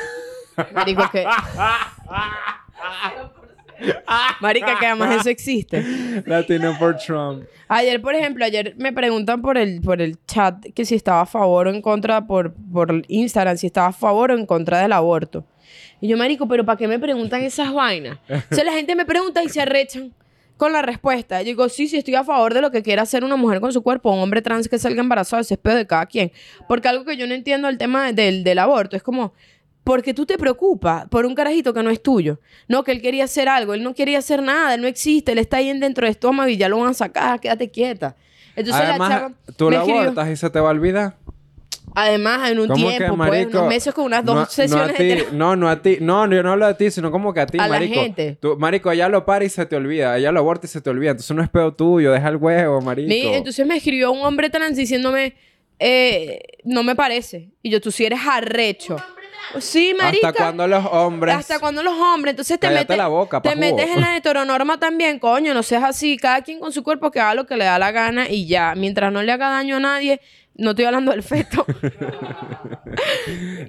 Marico, que. Marica, que además eso existe. Latino for Trump. Ayer, por ejemplo, ayer me preguntan por el, por el chat que si estaba a favor o en contra, por, por Instagram, si estaba a favor o en contra del aborto. Y yo, marico, pero ¿para qué me preguntan esas vainas? O sea, la gente me pregunta y se arrechan con la respuesta. Yo digo, sí, sí, estoy a favor de lo que quiera hacer una mujer con su cuerpo, un hombre trans que salga embarazado, ese es pedo de cada quien. Porque algo que yo no entiendo del tema del, del aborto es como, porque tú te preocupas por un carajito que no es tuyo. No, que él quería hacer algo, él no quería hacer nada, él no existe, él está ahí en dentro del estómago y ya lo van a sacar, quédate quieta. Entonces la Además, chava tú escribió- abortas y se te va a olvidar. Además, en un ¿Cómo tiempo, que, pues, marico? unos meses con unas dos no, sesiones no a ti, de. No, no a ti. No, yo no hablo de ti, sino como que a ti, A la marico. gente. Tú- marico, ella lo para y se te olvida. Ella lo aborta y se te olvida. Entonces no es pedo tuyo. Deja el huevo, marico. Mi- entonces me escribió un hombre trans diciéndome, eh, no me parece. Y yo, tú sí eres arrecho. Sí, marica. ¿Hasta cuándo los hombres? Hasta cuando los hombres, entonces te Cállate metes, la boca, te metes en la heteronorma también, coño, no seas así, cada quien con su cuerpo que haga lo que le da la gana y ya, mientras no le haga daño a nadie, no estoy hablando del feto.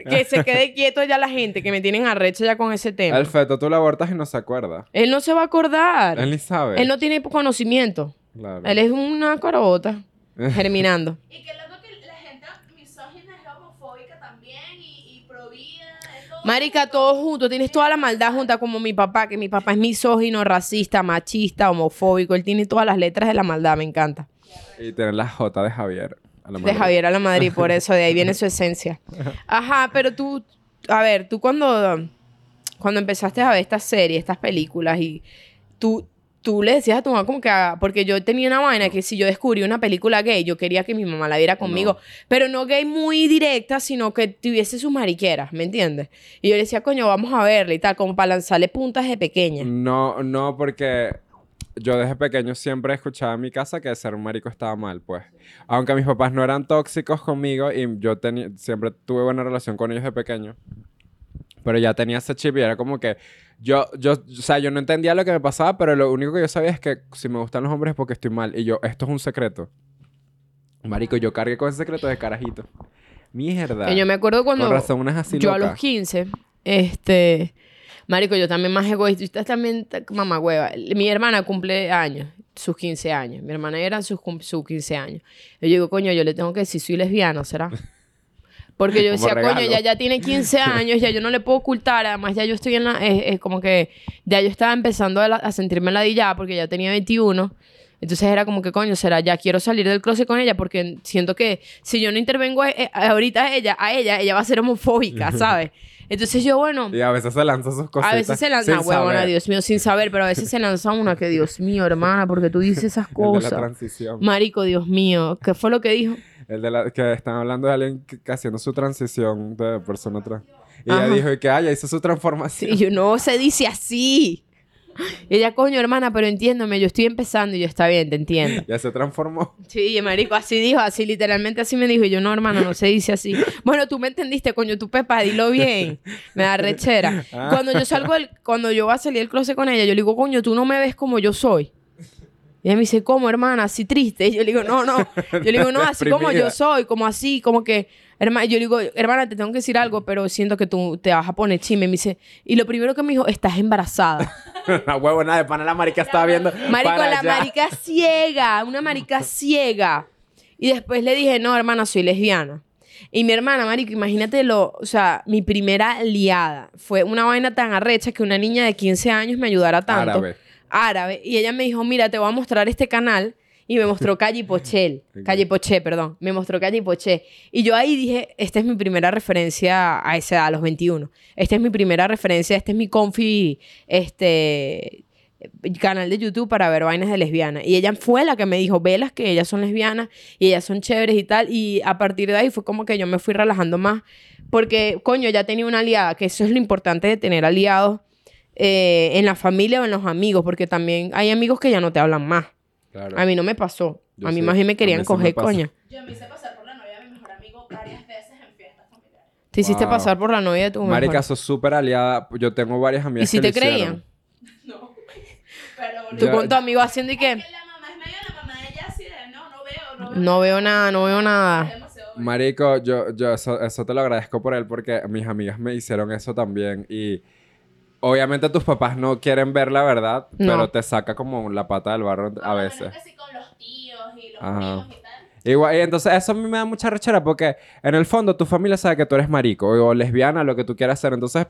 que se quede quieto ya la gente, que me tienen arrecha ya con ese tema. El feto tú lo abortas y no se acuerda. Él no se va a acordar. Él ni sabe. Él no tiene conocimiento. Claro. Él es una carota germinando. Y que gente misógina es homofóbica también y, y pro vida. es todo- Marica, todo junto, tienes toda la maldad junta como mi papá, que mi papá es misógino, racista, machista, homofóbico, él tiene todas las letras de la maldad, me encanta. Y tener la J de Javier. a la De. Javier a la Madrid, por eso, de ahí viene su esencia. Ajá, pero tú, a ver, tú cuando, cuando empezaste a ver estas series, estas películas, y tú, tú le decías a tu mamá como que, ah, porque yo tenía una vaina que si yo descubrí una película gay, yo quería que mi mamá la viera conmigo, No. pero no gay muy directa, sino que tuviese sus mariqueras, ¿me entiendes? Y yo le decía, coño, vamos a verla y tal, como para lanzarle puntas de pequeña. No, no, porque yo desde pequeño siempre escuchaba en mi casa que ser un marico estaba mal, pues. Aunque mis papás no eran tóxicos conmigo y yo siempre tuve buena relación con ellos de pequeño. Pero ya tenía ese chip y era como que yo, yo, o sea, yo no entendía lo que me pasaba, pero lo único que yo sabía es que si me gustan los hombres es porque estoy mal. Y yo, esto es un secreto. Marico, yo cargué con ese secreto de carajito. Mierda. Que yo me acuerdo cuando Con razón, así yo a los 15, este, marico, yo también más egoísta, ustedes también, mamá hueva. Mi hermana cumple años, sus 15 años. Mi hermana era sus, sus 15 años. Yo digo, coño, yo le tengo que decir, soy lesbiana, ¿será? Porque yo decía, coño, ya, ya tiene 15 años, ya yo no le puedo ocultar. Además, ya yo estoy en la. Es, es como que. Ya yo estaba empezando a, la- a sentirme ladillada porque ya tenía 21. Entonces era como que, coño, será, ya quiero salir del closet con ella porque siento que si yo no intervengo eh, eh, ahorita a ella, a ella, ella va a ser homofóbica, ¿sabes? Entonces yo, bueno. Y a veces se lanza sus cositas. A veces se lanza, huevona. Dios mío, sin saber, pero a veces se lanza una que, Dios mío, hermana, porque tú dices esas El de la cosas. transición. Marico, Dios mío, ¿qué fue lo que dijo? El de la, que están hablando de alguien que, haciendo su transición de persona trans. Y Ajá. ella dijo y que, ah, ya hizo su transformación. Y yo, no se dice así. Y ella, coño, hermana, pero entiéndome, yo estoy empezando y yo, está bien, te entiendo. Ya se transformó. Sí, marico, así dijo, así literalmente así me dijo. Y yo, no, hermano, no se dice así. Bueno, tú me entendiste, coño, tu pepa, dilo bien. Me da rechera. Ah. Cuando yo salgo, del- cuando yo voy a salir del closet con ella, yo le digo, coño, tú no me ves como yo soy. Y ella me dice, ¿cómo, hermana? Así triste. Y yo le digo, no, no. Yo le digo, no, así como yo soy, como así, como que, hermana, yo le digo, hermana, te tengo que decir algo, pero siento que tú te vas a poner chisme. Y me dice, y lo primero que me dijo, estás embarazada. la huevona de pana la marica estaba viendo. Marico, para la allá. marica ciega, una marica ciega. Y después le dije, no, hermana, soy lesbiana. Y mi hermana, marico, imagínate lo, o sea, mi primera liada fue una vaina tan arrecha que una niña de 15 años me ayudara tanto. Árabe. Árabe. Y ella me dijo, mira, te voy a mostrar este canal y me mostró Calle Pochel. Calle Poché, perdón. Me mostró Calle Poché. Y yo ahí dije, esta es mi primera referencia a esa edad, a los 21. Esta es mi primera referencia, este es mi confi, este canal de YouTube para ver vainas de lesbianas. Y ella fue la que me dijo, velas que ellas son lesbianas y ellas son chéveres y tal. Y a partir de ahí fue como que yo me fui relajando más. Porque, coño, ya tenía una aliada, que eso es lo importante de tener aliados eh, en la familia o en los amigos, porque también hay amigos que ya no te hablan más. Claro. A mí no me pasó. Yo a mí sí. más bien me querían me coger, pasa. coño. Yo me hice pasar por la novia de mi mejor amigo varias veces en fiestas familiares. Te hiciste Wow. pasar por la novia de tu mejor. Marica, sos súper aliada. Yo tengo varias amigas ¿Y si que te creían? No. Pero Tú Ya- con tu amigo haciendo y qué? Es que la mamá es medio la mamá de ella así de no, no veo, no veo. No veo nada, no veo nada. Marico, yo, yo eso, eso te lo agradezco por él porque mis amigas me hicieron eso también y obviamente tus papás no quieren ver la verdad, No. pero te saca como la pata del barro a veces. que sí con los tíos y los Ajá. primos y tal. Igual, y entonces eso a mí me da mucha rechera porque en el fondo tu familia sabe que tú eres marico o lesbiana, lo que tú quieras hacer. Entonces,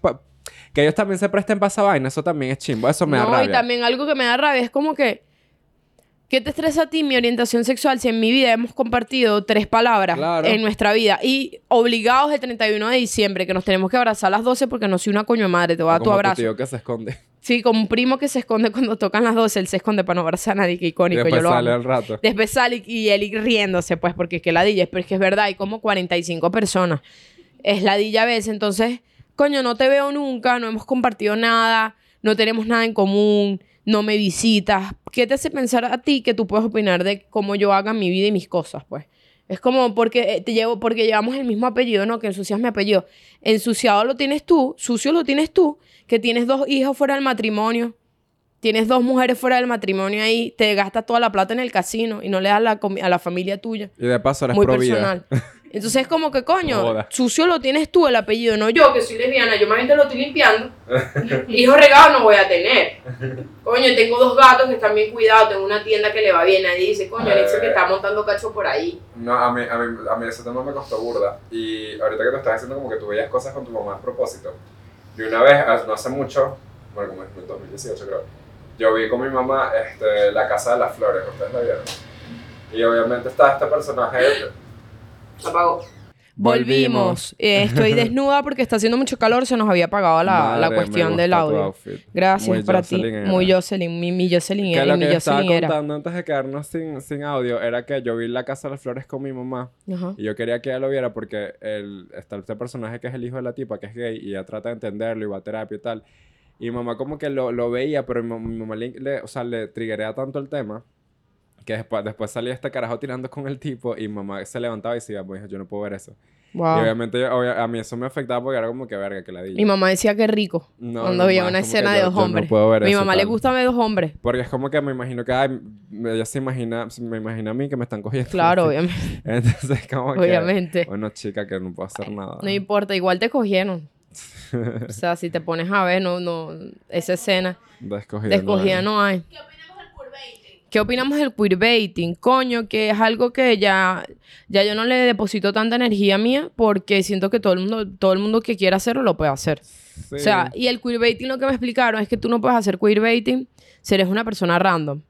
que ellos también se presten para esa vaina, eso también es chimbo. Eso me da no, rabia. y también algo que me da rabia es como que. ¿Qué te estresa a ti mi orientación sexual si en mi vida hemos compartido tres palabras Claro. en nuestra vida? Y obligados el 31 de diciembre, que nos tenemos que abrazar a las 12 porque no soy una coño madre, te voy a dar tu Como abrazo. tío que se esconde. Sí, como un primo que se esconde cuando tocan las 12, él se esconde para no abrazar a nadie, que icónico, después yo lo sale amo. al rato. Después sale y y él riéndose, pues, porque es que ladilla, pero es que es verdad, hay como 45 personas. Es ladilla a veces, entonces, coño, no te veo nunca, no hemos compartido nada, no tenemos nada en común, no me visitas. ¿Qué te hace pensar a ti que tú puedes opinar de cómo yo haga mi vida y mis cosas, pues? Es como porque eh, te llevo, porque llevamos el mismo apellido, no, que ensucias mi apellido. Ensuciado lo tienes tú, sucio lo tienes tú, que tienes dos hijos fuera del matrimonio. Tienes dos mujeres fuera del matrimonio ahí, te gastas toda la plata en el casino y no le das la a la familia tuya. Y de paso eres Muy vida. Entonces es como que, coño, Joda. sucio lo tienes tú, el apellido, no yo, que soy lesbiana, yo más bien te lo estoy limpiando. Hijos regados no voy a tener. Coño, tengo dos gatos que están bien cuidados, tengo una tienda que le va bien. Nadie dice, coño, Alexa que está montando cacho por ahí. No, a mí, a, mí, a mí ese tema me costó burda. Y ahorita que te estás diciendo como que tú veías cosas con tu mamá a propósito. Y una vez, hace- no hace mucho, bueno, como en el 2018 creo, yo vi con mi mamá este, La Casa de las Flores, ¿ustedes la vieron? Y obviamente está este personaje... Apagó. Volvimos. Eh, estoy desnuda porque está haciendo mucho calor, se nos había apagado la, la cuestión del audio. Gracias Muy para Jocelyn ti. era. Muy Jocelyn, mi, mi Jocelyn Que era, lo mi que estaba era. contando antes de quedarnos sin, sin audio era que yo vi La Casa de las Flores con mi mamá. Ajá. Y yo quería que ella lo viera porque el, está este personaje que es el hijo de la tipa, que es gay, y ella trata de entenderlo y va a terapia y tal. Y mi mamá como que lo, lo veía, pero mi, mam- mi mamá le, le- o sea, le triggerea tanto el tema que después, después salía este carajo tirando con el tipo y mamá se levantaba y decía, pues yo no puedo ver eso. Y Wow. obviamente yo- obvia- a mí eso me afectaba porque era como que verga, que la di. Mi mamá decía que rico No, cuando veía una que escena de yo- dos no hombres. ver Mi eso, mamá le gusta ver dos hombres. Porque es como que me imagino que ay, ella se imagina, me imagina a mí que me están cogiendo. Claro, obviamente. Entonces como que... Obviamente. Bueno, chica, que no puedo hacer nada. No importa, igual te cogieron. O sea, si te pones a ver, no, no, esa escena De escogida. de escogida no hay. ¿Qué opinamos del queerbaiting? Coño, que es algo que ya, ya yo no le deposito tanta energía mía porque siento que todo el mundo, todo el mundo que quiera hacerlo lo puede hacer. Sí. O sea, y el queerbaiting lo que me explicaron es que tú no puedes hacer queerbaiting si eres una persona random.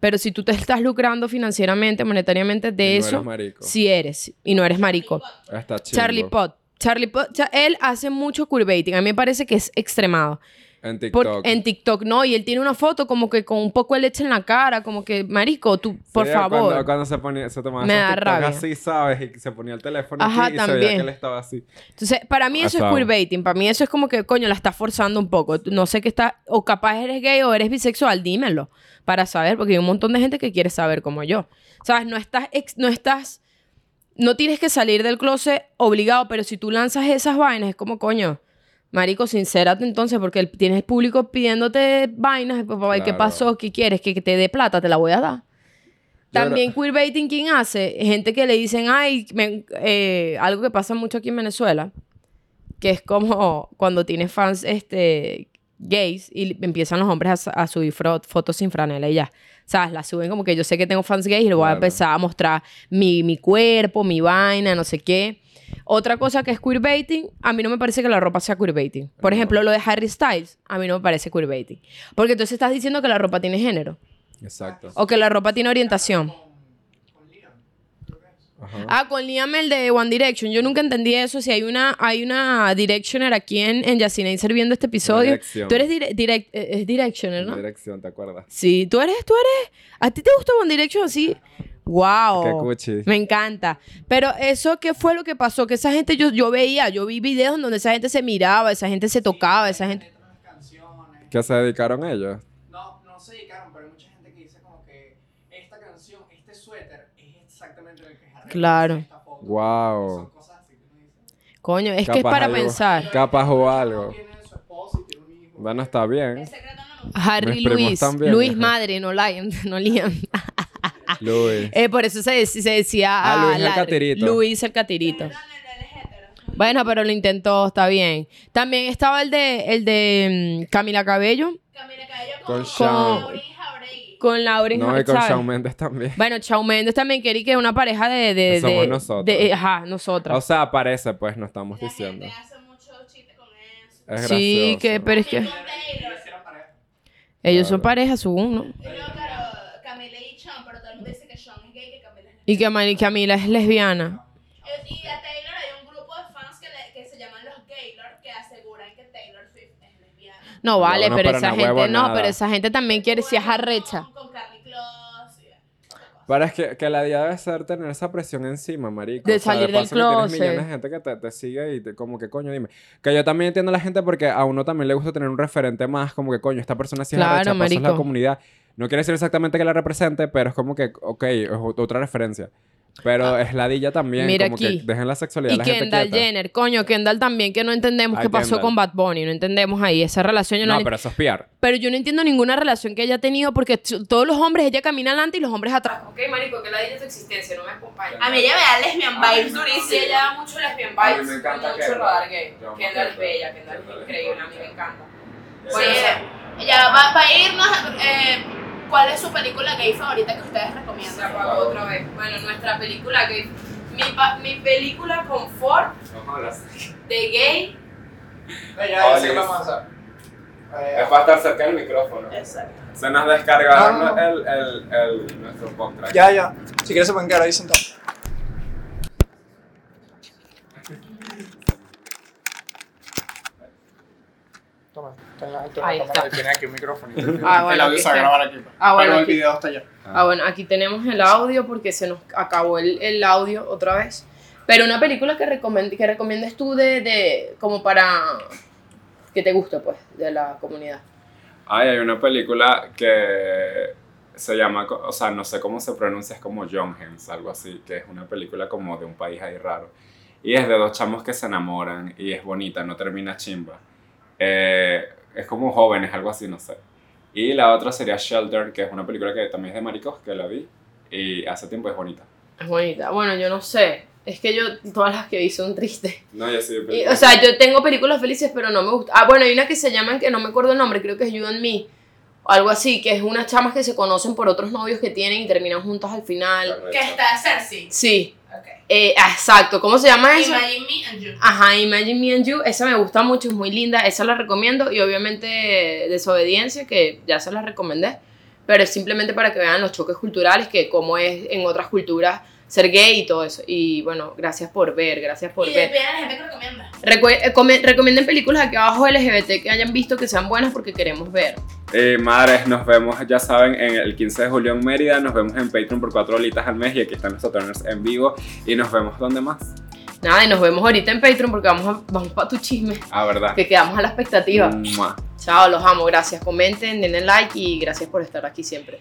Pero si tú te estás lucrando financieramente, monetariamente Y de no eso, sí eres. Y no eres marico. Está chido. Charlie Pot. Charlie Pot, él hace mucho queerbaiting. A mí me parece que es extremado. En Por- TikTok. en TikTok, no. Y él tiene una foto como que con un poco de leche en la cara. Como que, marico, tú, por Sí, favor. Cuando, cuando se ponía, se tomaba Me da TikTok rabia. así, ¿sabes? Y se ponía el teléfono Ajá, aquí y se veía también. que él estaba así. Entonces, para mí eso es queerbaiting. Para mí eso es como que, coño, la estás forzando un poco. No sé qué está... O capaz eres gay o eres bisexual. Dímelo. Para saber. Porque hay un montón de gente que quiere saber como yo. ¿Sabes? No estás... ex- no estás... No tienes que salir del closet obligado. Pero si tú lanzas esas vainas, es como, coño... Marico, sincérate entonces, porque el- tienes público pidiéndote vainas. papá, ¿y ¿Qué pasó? ¿Qué quieres? ¿Que, te dé plata? Te la voy a dar. Yo También queerbaiting, ¿quién hace? Gente que le dicen, ay, me- eh, algo que pasa mucho aquí en Venezuela, que es como cuando tienes fans este, gays y empiezan los hombres a, a subir fotos sin franela y ya. ¿Sabes? Las suben como que yo sé que tengo fans gays y le voy a empezar a mostrar mi, mi cuerpo, mi vaina, no sé qué. Otra cosa que es queerbaiting, a mí no me parece que la ropa sea queerbaiting. Por ejemplo, lo de Harry Styles, a mí no me parece queerbaiting. Porque entonces estás diciendo que la ropa tiene género Exacto. o que la ropa tiene orientación. Ajá. Ah, con Liam el de One Direction. Yo nunca entendí eso. Si hay una, hay una Directioner aquí en, en Yacinaiser viendo este episodio. Dirección. Tú eres dire- direct, eh, es Directioner, ¿no? dirección, ¿te acuerdas? Sí, tú eres, tú eres. ¿A ti te gusta One Direction así? Wow. Qué cuchi. Me encanta. Pero eso, ¿qué fue lo que pasó? Que esa gente yo, yo veía, yo vi videos donde esa gente se miraba, esa gente se tocaba, esa gente. ¿Qué se dedicaron ellos? No, no se dedicaron, pero hay mucha gente que dice como que esta canción, este suéter es exactamente el que Harry Claro. Wow. Son cosas así que uno dice. Coño, es que es para algo- pensar. Capaz o algo. Bueno, está bien. Harry Luis. Luis madre, no Liam. No Liam. Luis. Eh, por eso se, dec- se decía. Ah, Luis el Larry. catirito. Luis el catirito. Bueno, pero lo intentó, está bien. También estaba el de, el de mm, Camila Cabello Camila Cabello Con con, Shawn. Jauregui. con Lauren No, y con ¿sabes? Shawn Mendes también. Bueno, Shawn Mendes también quería que es una pareja de... de, Somos de- nosotros. de- ajá, nosotras. O sea, parece, pues, no estamos La diciendo. gente hace mucho chiste con eso. Es sí, gracioso. que, pero es que Con ellos son pareja, según, ¿no? No, claro, Camila y Sean, pero todo el mundo dice que Sean es gay y que Mari- Camila es lesbiana. Eh, Y a Taylor hay un grupo de fans que, le- que se llaman los Gaylord que aseguran que Taylor Swift es lesbiana. No vale, no, pero pero esa no gente no, nada. pero esa gente también quiere si es arrecha. Con, con Carly Close y. Pero es que, que la idea debe ser tener esa presión encima, marico. De O sea, salir del paso que tienes closet. millones de gente que te, te sigue y te- como que coño, dime. Que yo también entiendo a la gente porque a uno también le gusta tener un referente más, como que coño, esta persona sí es Claro, arrecha, paso es la marico. comunidad. No quiere decir exactamente que la represente, pero es como que, ok, es ot- otra referencia. Pero es ladilla también, Ah. Mira como aquí. que dejen la sexualidad Y la gente Kendall quieta. Jenner, coño, Kendall también, que no entendemos Ay, qué pasó Kendall. con Bad Bunny, no entendemos ahí esa relación. Yo no, No, pero eso es PR. pero yo no entiendo ninguna relación que ella ha tenido porque todos los hombres, ella camina adelante y los hombres atrás. Ok, marico, que la diga su existencia, no me acompaña. A mí ella me da lesbian vibes Sí, durísimo. ella da mucho lesbian vibes, me encanta mucho Kendall. radar gay. Kendall es bella, Kendall es increíble, a mí me encanta. Sí, Bueno, o sea, ya va para irnos. Eh, ¿Cuál es su película gay favorita que ustedes Se recomiendan? apagó otra vez. Bueno, nuestra película gay. Mi, pa- mi película confort de gay. Ya, ya sé Oye, qué vamos a hacer. Eh, Es para estar cerca del micrófono. Exacto. Se nos descargaron No, no, no. El, el, el, nuestro podcast. Ya, ya. Si quieres se pueden quedar ahí sentados. Toma, ten la, ten la Ahí cámara está. y tiene aquí un micrófono. Ah, bueno, el audio aquí se va a está. grabar aquí. Ah, bueno, pero el aquí- video está allá. Ah, bueno, aquí tenemos el audio porque se nos acabó el, el audio otra vez. Pero una película que, recomend que recomiendes tú de, de. como para. que te guste, pues, de la comunidad. Ay, hay una película que se llama, co- o sea, no sé cómo se pronuncia, es como John Hens, algo así, que es una película como de un país ahí raro. Y es de dos chamos que se enamoran y es bonita, no termina chimba. Eh, es como jóvenes, algo así, no sé. Y la otra sería Shelter, que es una película que también es de maricos, que la vi y hace tiempo es bonita. Es bonita. Bueno, yo no sé. Es que yo, todas las que vi son tristes. No, yo sí. Y, o sea, yo tengo películas felices, pero no me gusta. Ah, bueno, hay una que se llama, que no me acuerdo el nombre, creo que es You and Me. O algo así, que es unas chamas que se conocen por otros novios que tienen y terminan juntas al final. Que está Cersei. Sí. Eh, exacto. ¿Cómo se llama eso? Imagine Me and You. Ajá, Imagine Me and You, esa me gusta mucho, es muy linda, esa la recomiendo y obviamente Desobediencia, que ya se la recomendé, pero es simplemente para que vean los choques culturales, que como es en otras culturas ser gay y todo eso. Y bueno, gracias por ver, gracias por y ver. Recue- eh, recomienden películas aquí abajo LGBT que hayan visto que sean buenas porque queremos ver. Eh, madres, nos vemos, ya saben, en el 15 de julio en Mérida. Nos vemos en Patreon por 4 holitas al mes. Y aquí están los Saturners en vivo. Y nos vemos donde más. Nada, y nos vemos ahorita en Patreon porque vamos, a- vamos para tu chisme, Ah, verdad. que quedamos a la expectativa. Mua. Chao, los amo, gracias, comenten, denle like y gracias por estar aquí siempre.